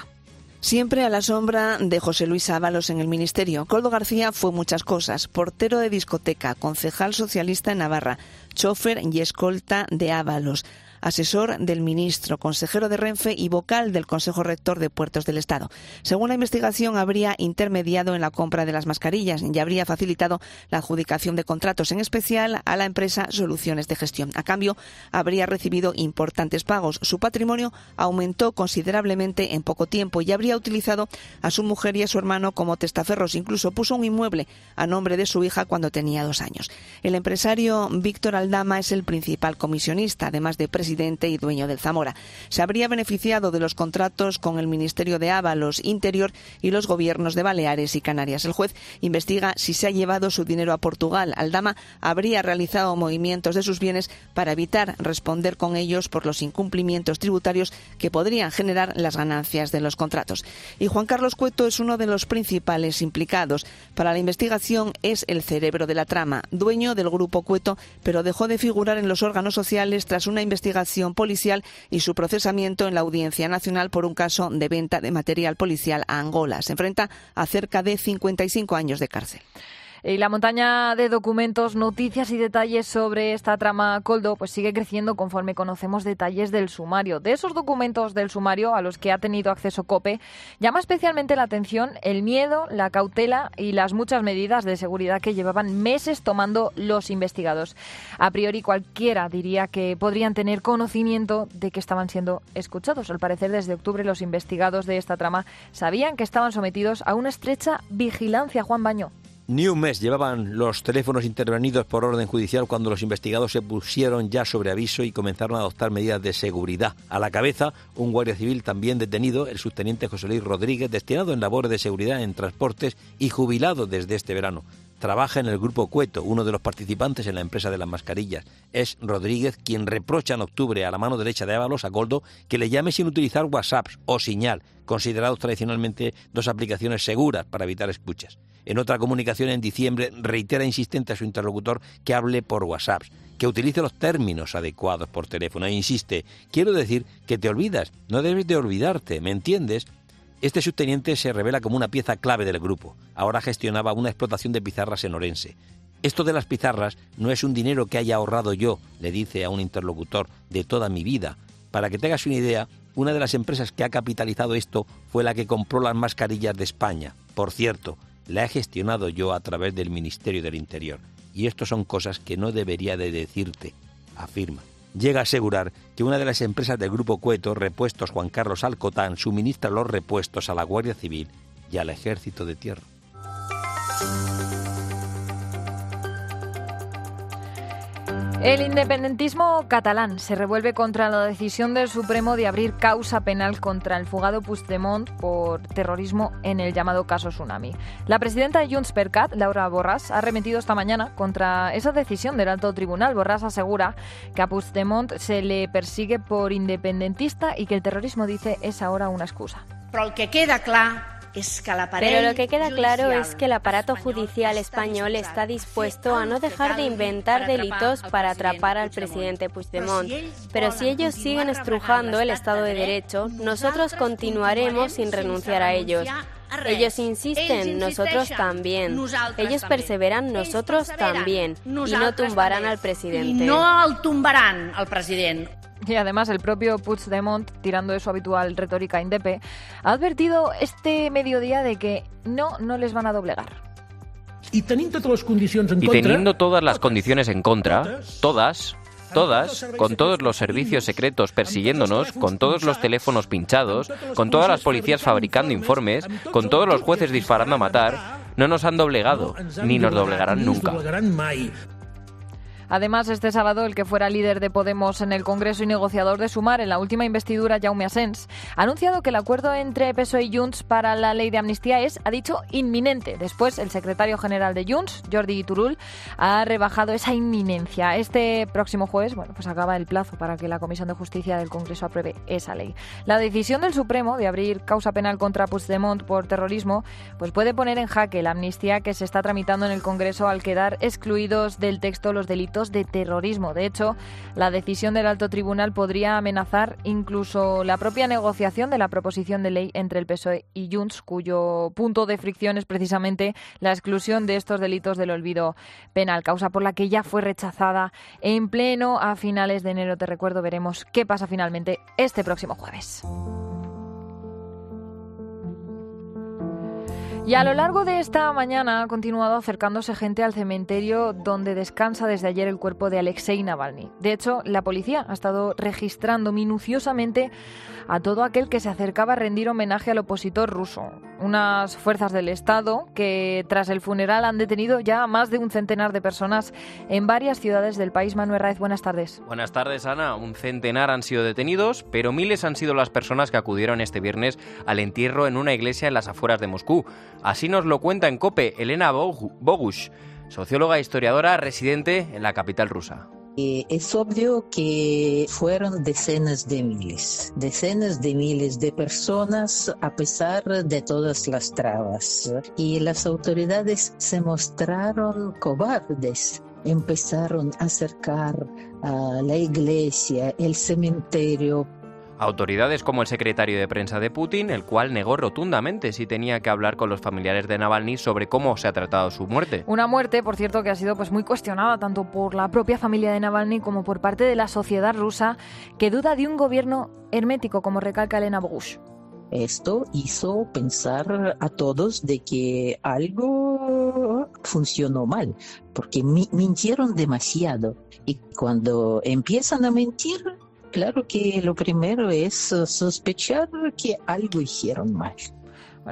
Siempre a la sombra de José Luis Ábalos en el Ministerio. Coldo García fue muchas cosas. Portero de discoteca, concejal socialista en Navarra, chofer y escolta de Ábalos asesor del ministro, consejero de Renfe y vocal del Consejo Rector de Puertos del Estado. Según la investigación, habría intermediado en la compra de las mascarillas y habría facilitado la adjudicación de contratos, en especial a la empresa Soluciones de Gestión. A cambio, habría recibido importantes pagos. Su patrimonio aumentó considerablemente en poco tiempo y habría utilizado a su mujer y a su hermano como testaferros. Incluso puso un inmueble a nombre de su hija cuando tenía dos años. El empresario Víctor Aldama es el principal comisionista, además de presidente presidente y dueño del Zamora. Se habría beneficiado de los contratos con el Ministerio de Ábalos Interior y los gobiernos de Baleares y Canarias. El juez investiga si se ha llevado su dinero a Portugal. Aldama habría realizado movimientos de sus bienes para evitar responder con ellos por los incumplimientos tributarios que podrían generar las ganancias de los contratos. Y Juan Carlos Cueto es uno de los principales implicados. Para la investigación es el cerebro de la trama, dueño del grupo Cueto, pero dejó de figurar en los órganos sociales tras una investigación policial y su procesamiento en la Audiencia Nacional por un caso de venta de material policial a Angola. Se enfrenta a cerca de 55 años de cárcel. Y la montaña de documentos, noticias y detalles sobre esta trama Coldo pues sigue creciendo conforme conocemos detalles del sumario. De esos documentos del sumario a los que ha tenido acceso COPE, llama especialmente la atención el miedo, la cautela y las muchas medidas de seguridad que llevaban meses tomando los investigados. A priori cualquiera diría que podrían tener conocimiento de que estaban siendo escuchados. Al parecer desde octubre los investigados de esta trama sabían que estaban sometidos a una estrecha vigilancia. Juan Baño. Ni un mes llevaban los teléfonos intervenidos por orden judicial cuando los investigados se pusieron ya sobre aviso y comenzaron a adoptar medidas de seguridad. A la cabeza, un guardia civil también detenido, el subteniente José Luis Rodríguez, destinado en labores de seguridad en transportes y jubilado desde este verano. Trabaja en el grupo Cueto, uno de los participantes en la empresa de las mascarillas. Es Rodríguez quien reprocha en octubre a la mano derecha de Ábalos, a Goldo, que le llame sin utilizar WhatsApp o señal, considerados tradicionalmente dos aplicaciones seguras para evitar escuchas. En otra comunicación en diciembre reitera insistente a su interlocutor que hable por WhatsApp, que utilice los términos adecuados por teléfono e insiste, quiero decir que te olvidas, no debes de olvidarte, ¿me entiendes? Este subteniente se revela como una pieza clave del grupo. Ahora gestionaba una explotación de pizarras en Orense. Esto de las pizarras no es un dinero que haya ahorrado yo, le dice a un interlocutor, de toda mi vida. Para que tengas una idea, una de las empresas que ha capitalizado esto fue la que compró las mascarillas de España. Por cierto, la he gestionado yo a través del Ministerio del Interior. Y esto son cosas que no debería de decirte, afirma. Llega a asegurar que una de las empresas del Grupo Cueto, Repuestos Juan Carlos Alcotán, suministra los repuestos a la Guardia Civil y al Ejército de Tierra. El independentismo catalán se revuelve contra la decisión del Supremo de abrir causa penal contra el fugado Puigdemont por terrorismo en el llamado caso Tsunami. La presidenta de Junts per Cat, Laura Borràs, ha remitido esta mañana contra esa decisión del alto tribunal. Borràs asegura que a Puigdemont se le persigue por independentista y que el terrorismo, dice, es ahora una excusa. Pero el que queda clar Pero lo que queda claro es que el aparato judicial español está dispuesto a no dejar de inventar delitos para atrapar al presidente Puigdemont. Pero si ellos siguen estrujando el Estado de Derecho, nosotros continuaremos sin renunciar a ellos. Ellos insisten, nosotros también. Ellos perseveran, nosotros también. Y no tumbarán al presidente. No al tumbarán al presidente. Y además el propio Puigdemont, tirando de su habitual retórica indepe, ha advertido este mediodía de que no, no les van a doblegar. Y teniendo todas las condiciones en y teniendo todas las condiciones en contra, todas, todas, con todos los servicios secretos persiguiéndonos, con todos los teléfonos pinchados, con todas las policías fabricando informes, con todos los jueces disparando a matar, no nos han doblegado, ni nos doblegarán nunca. Además, este sábado, el que fuera líder de Podemos en el Congreso y negociador de Sumar en la última investidura, Jaume Asens, ha anunciado que el acuerdo entre PSOE y Junts para la ley de amnistía es, ha dicho, inminente. Después, el secretario general de Junts, Jordi Turul, ha rebajado esa inminencia. Este próximo jueves, bueno, pues acaba el plazo para que la Comisión de Justicia del Congreso apruebe esa ley. La decisión del Supremo de abrir causa penal contra Puigdemont por terrorismo, pues puede poner en jaque la amnistía que se está tramitando en el Congreso al quedar excluidos del texto los delitos de terrorismo. De hecho, la decisión del alto tribunal podría amenazar incluso la propia negociación de la proposición de ley entre el PSOE y Junts, cuyo punto de fricción es precisamente la exclusión de estos delitos del olvido penal, causa por la que ya fue rechazada en pleno a finales de enero. Te recuerdo, veremos qué pasa finalmente este próximo jueves. Y a lo largo de esta mañana ha continuado acercándose gente al cementerio donde descansa desde ayer el cuerpo de Alexei Navalny. De hecho, la policía ha estado registrando minuciosamente a todo aquel que se acercaba a rendir homenaje al opositor ruso. Unas fuerzas del Estado que tras el funeral han detenido ya a más de un centenar de personas en varias ciudades del país. Manuel Raez, buenas tardes. Buenas tardes, Ana. Un centenar han sido detenidos, pero miles han sido las personas que acudieron este viernes al entierro en una iglesia en las afueras de Moscú. Así nos lo cuenta en COPE Elena Bogush, socióloga e historiadora residente en la capital rusa. Eh, es obvio que fueron decenas de miles, decenas de miles de personas a pesar de todas las trabas. Y las autoridades se mostraron cobardes empezaron a acercar a la iglesia, el cementerio Autoridades como el secretario de prensa de Putin, el cual negó rotundamente si tenía que hablar con los familiares de Navalny sobre cómo se ha tratado su muerte. Una muerte, por cierto, que ha sido pues muy cuestionada tanto por la propia familia de Navalny como por parte de la sociedad rusa, que duda de un gobierno hermético, como recalca Elena Bogush. Esto hizo pensar a todos de que algo funcionó mal, porque mintieron demasiado. Y cuando empiezan a mentir, Claro que lo primero es sospechar que algo hicieron mal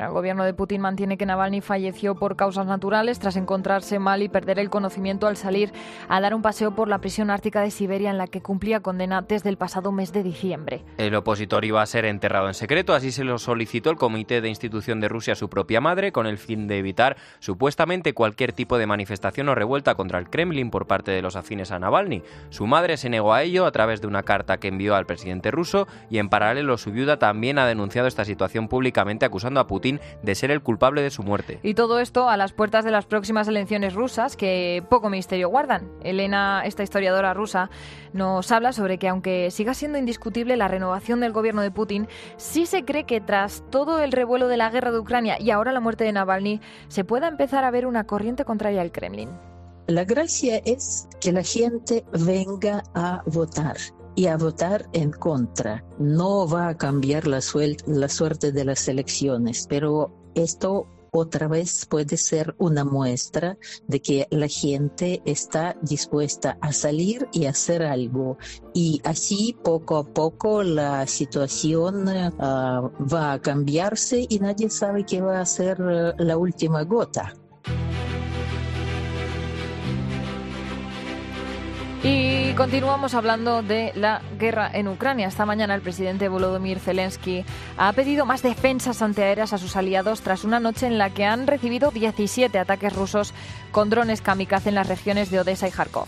el gobierno de Putin mantiene que Navalny falleció por causas naturales tras encontrarse mal y perder el conocimiento al salir a dar un paseo por la prisión ártica de Siberia en la que cumplía condena desde el pasado mes de diciembre. El opositor iba a ser enterrado en secreto, así se lo solicitó el Comité de Institución de Rusia a su propia madre, con el fin de evitar supuestamente cualquier tipo de manifestación o revuelta contra el Kremlin por parte de los afines a Navalny. Su madre se negó a ello a través de una carta que envió al presidente ruso y en paralelo su viuda también ha denunciado esta situación públicamente acusando a Putin de ser el culpable de su muerte. Y todo esto a las puertas de las próximas elecciones rusas, que poco misterio guardan. Elena, esta historiadora rusa, nos habla sobre que aunque siga siendo indiscutible la renovación del gobierno de Putin, sí se cree que tras todo el revuelo de la guerra de Ucrania y ahora la muerte de Navalny, se pueda empezar a ver una corriente contraria al Kremlin. La gracia es que la gente venga a votar y a votar en contra. No va a cambiar la, la suerte de las elecciones, pero esto otra vez puede ser una muestra de que la gente está dispuesta a salir y hacer algo. Y así poco a poco la situación ah, va a cambiarse y nadie sabe qué va a ser eh, la última gota. Y continuamos hablando de la guerra en Ucrania. Esta mañana el presidente Volodymyr Zelensky ha pedido más defensas antiaéreas a sus aliados tras una noche en la que han recibido 17 ataques rusos con drones kamikaze en las regiones de Odessa y Kharkov.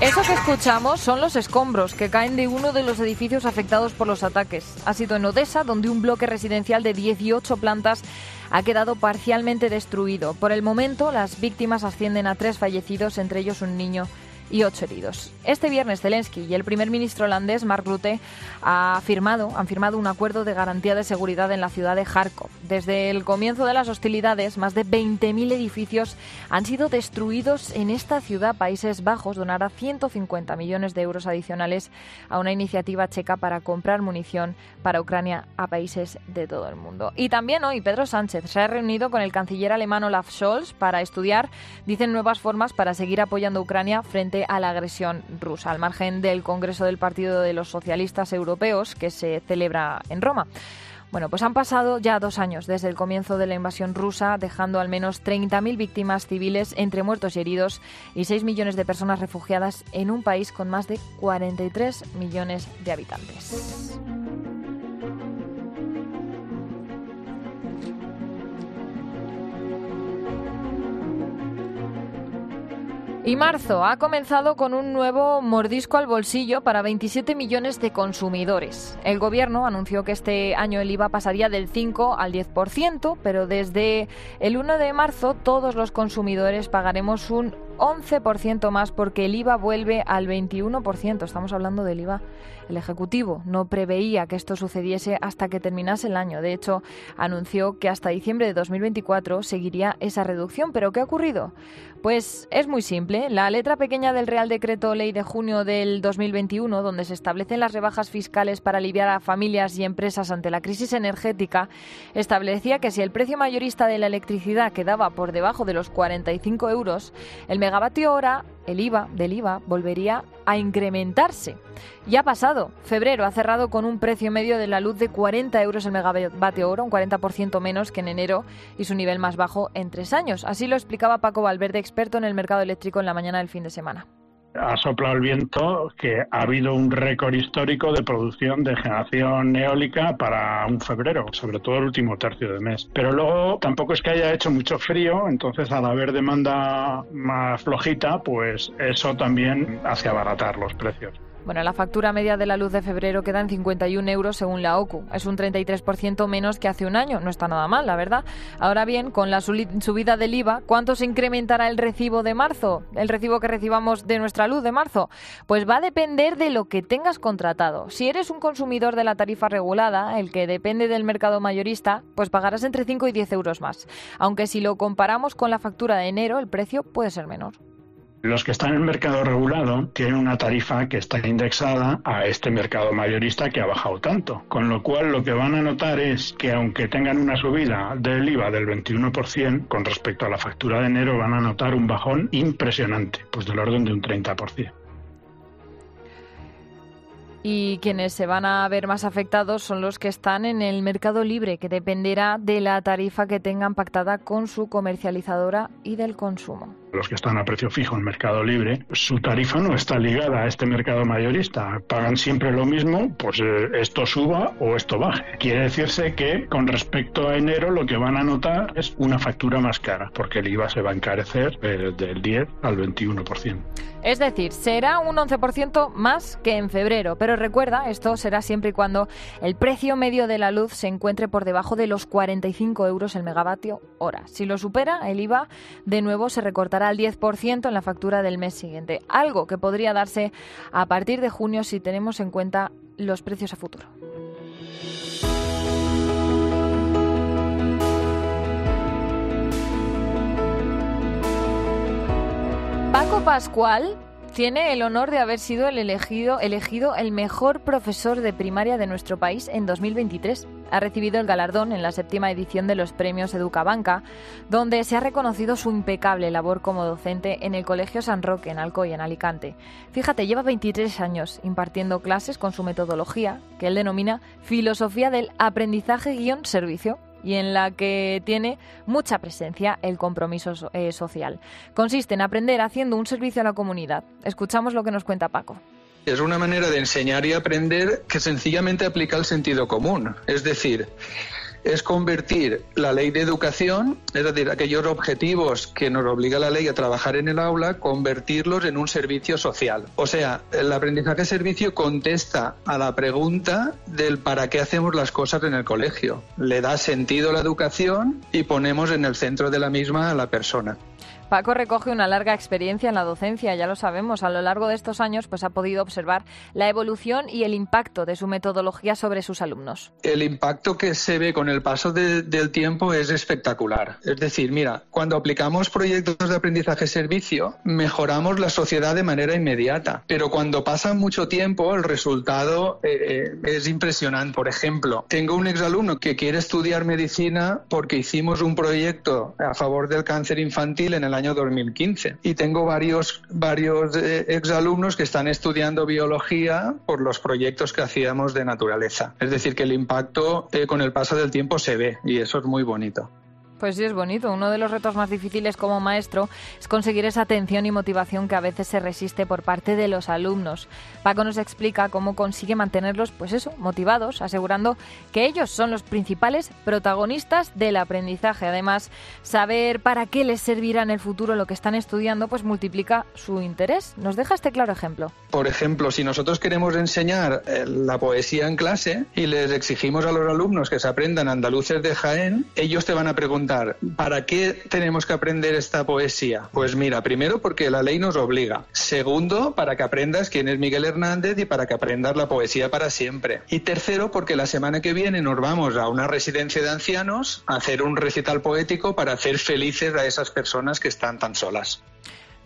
Eso que escuchamos son los escombros que caen de uno de los edificios afectados por los ataques. Ha sido en Odessa, donde un bloque residencial de 18 plantas ha quedado parcialmente destruido. Por el momento, las víctimas ascienden a tres fallecidos, entre ellos un niño y ocho heridos. Este viernes Zelensky y el primer ministro holandés Mark Rutte ha firmado, han firmado un acuerdo de garantía de seguridad en la ciudad de Kharkov. Desde el comienzo de las hostilidades, más de 20.000 edificios han sido destruidos en esta ciudad. Países Bajos donará 150 millones de euros adicionales a una iniciativa checa para comprar munición para Ucrania a países de todo el mundo. Y también hoy Pedro Sánchez se ha reunido con el canciller alemán Olaf Scholz para estudiar, dicen, nuevas formas para seguir apoyando a Ucrania frente a la agresión rusa, al margen del Congreso del Partido de los Socialistas Europeos que se celebra en Roma. Bueno, pues han pasado ya dos años desde el comienzo de la invasión rusa, dejando al menos 30.000 víctimas civiles entre muertos y heridos y 6 millones de personas refugiadas en un país con más de 43 millones de habitantes. Y marzo ha comenzado con un nuevo mordisco al bolsillo para 27 millones de consumidores. El gobierno anunció que este año el IVA pasaría del 5 al 10%, pero desde el 1 de marzo todos los consumidores pagaremos un 11% más porque el IVA vuelve al 21%. Estamos hablando del IVA. El Ejecutivo no preveía que esto sucediese hasta que terminase el año. De hecho, anunció que hasta diciembre de 2024 seguiría esa reducción. ¿Pero qué ha ocurrido? Pues es muy simple. La letra pequeña del Real Decreto Ley de junio del 2021, donde se establecen las rebajas fiscales para aliviar a familias y empresas ante la crisis energética, establecía que si el precio mayorista de la electricidad quedaba por debajo de los 45 euros, el megavatio hora, el IVA del IVA, volvería a incrementarse. Ya ha pasado. Febrero ha cerrado con un precio medio de la luz de 40 euros el megavatio hora, un 40% menos que en enero y su nivel más bajo en tres años. Así lo explicaba Paco Valverde, experto en el mercado eléctrico en la mañana del fin de semana ha soplado el viento que ha habido un récord histórico de producción de generación eólica para un febrero, sobre todo el último tercio de mes. Pero luego tampoco es que haya hecho mucho frío, entonces al haber demanda más flojita, pues eso también hace abaratar los precios. Bueno, la factura media de la luz de febrero queda en 51 euros según la OCU. Es un 33% menos que hace un año. No está nada mal, la verdad. Ahora bien, con la subida del IVA, ¿cuánto se incrementará el recibo de marzo? El recibo que recibamos de nuestra luz de marzo. Pues va a depender de lo que tengas contratado. Si eres un consumidor de la tarifa regulada, el que depende del mercado mayorista, pues pagarás entre 5 y 10 euros más. Aunque si lo comparamos con la factura de enero, el precio puede ser menor. Los que están en el mercado regulado tienen una tarifa que está indexada a este mercado mayorista que ha bajado tanto. Con lo cual lo que van a notar es que aunque tengan una subida del IVA del 21% con respecto a la factura de enero, van a notar un bajón impresionante, pues del orden de un 30% y quienes se van a ver más afectados son los que están en el mercado libre, que dependerá de la tarifa que tengan pactada con su comercializadora y del consumo. Los que están a precio fijo en mercado libre, su tarifa no está ligada a este mercado mayorista. Pagan siempre lo mismo, pues eh, esto suba o esto baje. Quiere decirse que con respecto a enero lo que van a notar es una factura más cara, porque el IVA se va a encarecer eh, del 10 al 21%. Es decir, será un 11% más que en febrero, pero recuerda, esto será siempre y cuando el precio medio de la luz se encuentre por debajo de los 45 euros el megavatio hora. Si lo supera, el IVA de nuevo se recortará al 10% en la factura del mes siguiente, algo que podría darse a partir de junio si tenemos en cuenta los precios a futuro. Paco Pascual tiene el honor de haber sido el elegido, elegido el mejor profesor de primaria de nuestro país en 2023. Ha recibido el galardón en la séptima edición de los premios Educabanca, donde se ha reconocido su impecable labor como docente en el Colegio San Roque, en Alcoy, en Alicante. Fíjate, lleva 23 años impartiendo clases con su metodología, que él denomina filosofía del aprendizaje-servicio y en la que tiene mucha presencia el compromiso eh, social. Consiste en aprender haciendo un servicio a la comunidad. Escuchamos lo que nos cuenta Paco. Es una manera de enseñar y aprender que sencillamente aplica el sentido común. Es decir, es convertir la ley de educación, es decir, aquellos objetivos que nos obliga la ley a trabajar en el aula, convertirlos en un servicio social. O sea, el aprendizaje servicio contesta a la pregunta del para qué hacemos las cosas en el colegio. Le da sentido a la educación y ponemos en el centro de la misma a la persona. Paco recoge una larga experiencia en la docencia, ya lo sabemos. A lo largo de estos años pues ha podido observar la evolución y el impacto de su metodología sobre sus alumnos. El impacto que se ve con el paso del tiempo es espectacular. Es decir, mira, cuando aplicamos proyectos de aprendizaje-servicio, mejoramos la sociedad de manera inmediata. Pero cuando pasa mucho tiempo, el resultado eh, eh, es impresionante. Por ejemplo, tengo un exalumno que quiere estudiar medicina porque hicimos un proyecto a favor del cáncer infantil en el año 2015. Y tengo varios, varios eh, exalumnos que están estudiando biología por los proyectos que hacíamos de naturaleza. Es decir, que el impacto eh, con el paso del tiempo se ve y eso es muy bonito. Pues sí, es bonito. Uno de los retos más difíciles como maestro es conseguir esa atención y motivación que a veces se resiste por parte de los alumnos. Paco nos explica cómo consigue mantenerlos, pues eso, motivados, asegurando que ellos son los principales protagonistas del aprendizaje. Además, saber para qué les servirá en el futuro lo que están estudiando, pues multiplica su interés. ¿Nos deja este claro ejemplo? Por ejemplo, si nosotros queremos enseñar eh, la poesía en clase y les exigimos a los alumnos que se aprendan andaluces de Jaén, ellos te van a preguntar ¿para qué tenemos que aprender esta poesía? Pues mira, primero porque la ley nos obliga. Segundo, para que aprendas quién es Miguel Hernández y para que aprendas la poesía para siempre. Y tercero, porque la semana que viene nos vamos a una residencia de ancianos a hacer un recital poético para hacer felices a esas personas que están tan solas.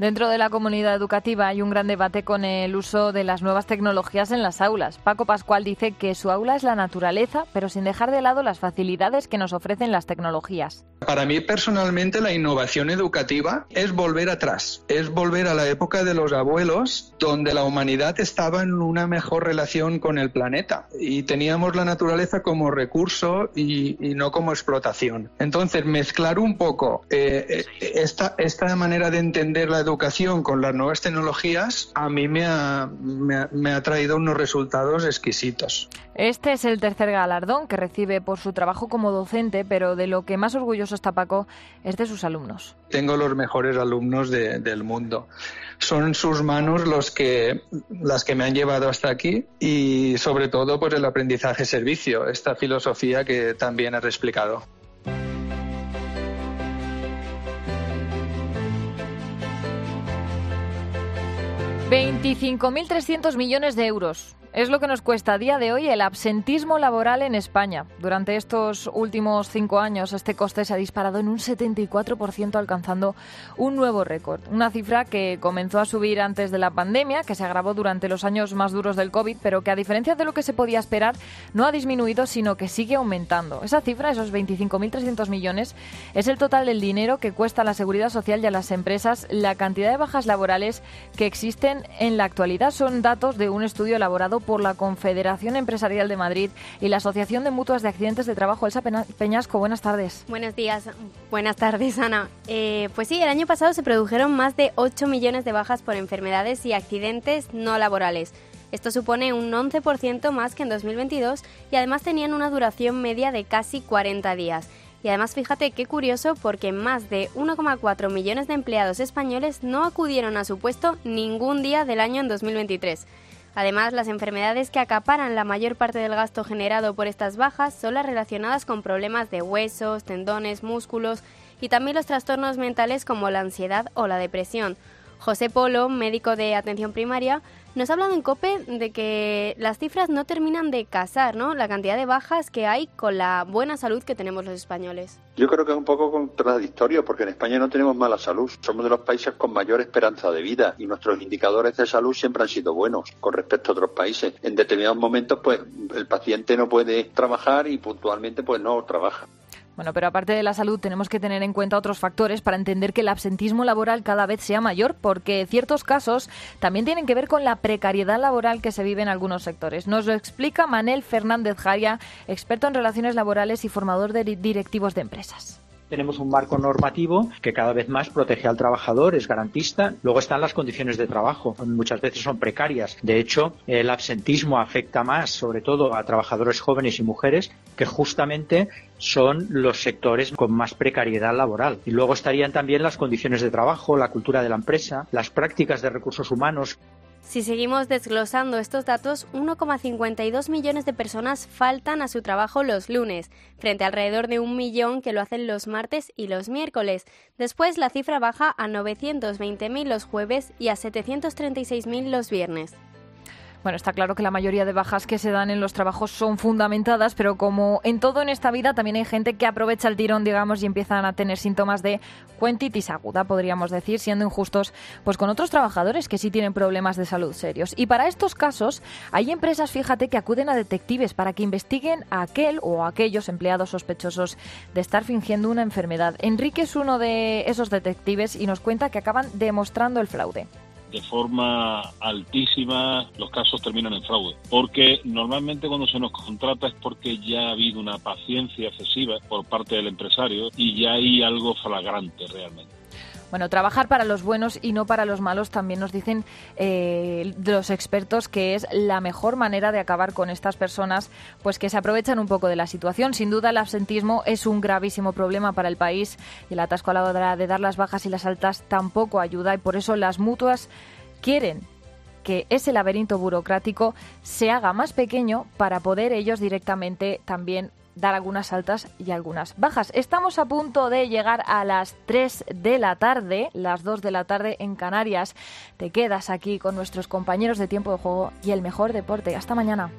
Dentro de la comunidad educativa hay un gran debate con el uso de las nuevas tecnologías en las aulas. Paco Pascual dice que su aula es la naturaleza, pero sin dejar de lado las facilidades que nos ofrecen las tecnologías. Para mí personalmente la innovación educativa es volver atrás, es volver a la época de los abuelos, donde la humanidad estaba en una mejor relación con el planeta y teníamos la naturaleza como recurso y, no como explotación. Entonces, mezclar un poco eh, eh, esta, esta manera de entender la educación educación con las nuevas tecnologías a mí me ha, me, ha, traído unos resultados exquisitos. Este es el tercer galardón que recibe por su trabajo como docente, pero de lo que más orgulloso está Paco es de sus alumnos. Tengo los mejores alumnos del mundo. Son sus manos los que, las que me han llevado hasta aquí y sobre todo por el aprendizaje servicio, esta filosofía que también has explicado. 25.300 millones de euros. Es lo que nos cuesta a día de hoy el absentismo laboral en España. Durante estos últimos cinco años, este coste se ha disparado en un 74%, alcanzando un nuevo récord. Una cifra que comenzó a subir antes de la pandemia, que se agravó durante los años más duros del COVID, pero que a diferencia de lo que se podía esperar, no ha disminuido, sino que sigue aumentando. Esa cifra, esos 25.300 millones, es el total del dinero que cuesta a la seguridad social y a las empresas la cantidad de bajas laborales que existen en la actualidad. Son datos de un estudio elaborado por la Confederación Empresarial de Madrid y la Asociación de Mutuas de Accidentes de Trabajo. Elsa Peñasco, buenas tardes. Buenos días, buenas tardes, Ana. Eh, pues sí, el año pasado se produjeron más de 8 millones de bajas por enfermedades y accidentes no laborales. Esto supone un 11% más que en 2022 y además tenían una duración media de casi 40 días. Y además fíjate qué curioso porque más de 1,4 millones de empleados españoles no acudieron a su puesto ningún día del año en 2023. Además, las enfermedades que acaparan la mayor parte del gasto generado por estas bajas son las relacionadas con problemas de huesos, tendones, músculos y también los trastornos mentales como la ansiedad o la depresión. José Polo, médico de atención primaria, nos ha hablado en COPE de que las cifras no terminan de casar, ¿no? La cantidad de bajas que hay con la buena salud que tenemos los españoles. Yo creo que es un poco contradictorio porque en España no tenemos mala salud. Somos de los países con mayor esperanza de vida y nuestros indicadores de salud siempre han sido buenos con respecto a otros países. En determinados momentos, pues el paciente no puede trabajar y puntualmente, pues no trabaja. Bueno, pero aparte de la salud tenemos que tener en cuenta otros factores para entender que el absentismo laboral cada vez sea mayor, porque ciertos casos también tienen que ver con la precariedad laboral que se vive en algunos sectores. Nos lo explica Manel Fernández Jaya, experto en relaciones laborales y formador de directivos de empresas. Tenemos un marco normativo que cada vez más protege al trabajador, es garantista. Luego están las condiciones de trabajo, muchas veces son precarias. De hecho, el absentismo afecta más, sobre todo a trabajadores jóvenes y mujeres, que justamente son los sectores con más precariedad laboral. Y luego estarían también las condiciones de trabajo, la cultura de la empresa, las prácticas de recursos humanos. Si seguimos desglosando estos datos, 1,52 millones de personas faltan a su trabajo los lunes, frente a alrededor de un millón que lo hacen los martes y los miércoles. Después la cifra baja a 920.000 los jueves y a 736.000 los viernes. Bueno, está claro que la mayoría de bajas que se dan en los trabajos son fundamentadas, pero como en todo en esta vida también hay gente que aprovecha el tirón, digamos, y empiezan a tener síntomas de cuentitis aguda, podríamos decir, siendo injustos pues con otros trabajadores que sí tienen problemas de salud serios. Y para estos casos hay empresas, fíjate, que acuden a detectives para que investiguen a aquel o a aquellos empleados sospechosos de estar fingiendo una enfermedad. Enrique es uno de esos detectives y nos cuenta que acaban demostrando el fraude de forma altísima los casos terminan en fraude. Porque normalmente cuando se nos contrata es porque ya ha habido una paciencia excesiva por parte del empresario y ya hay algo flagrante realmente. Bueno, trabajar para los buenos y no para los malos también nos dicen eh, los expertos que es la mejor manera de acabar con estas personas, pues que se aprovechan un poco de la situación. Sin duda, el absentismo es un gravísimo problema para el país y el atasco a la hora de dar las bajas y las altas tampoco ayuda y por eso las mutuas quieren que ese laberinto burocrático se haga más pequeño para poder ellos directamente también dar algunas altas y algunas bajas. Estamos a punto de llegar a las 3 de la tarde, las 2 de la tarde en Canarias. Te quedas aquí con nuestros compañeros de tiempo de juego y el mejor deporte. Hasta mañana.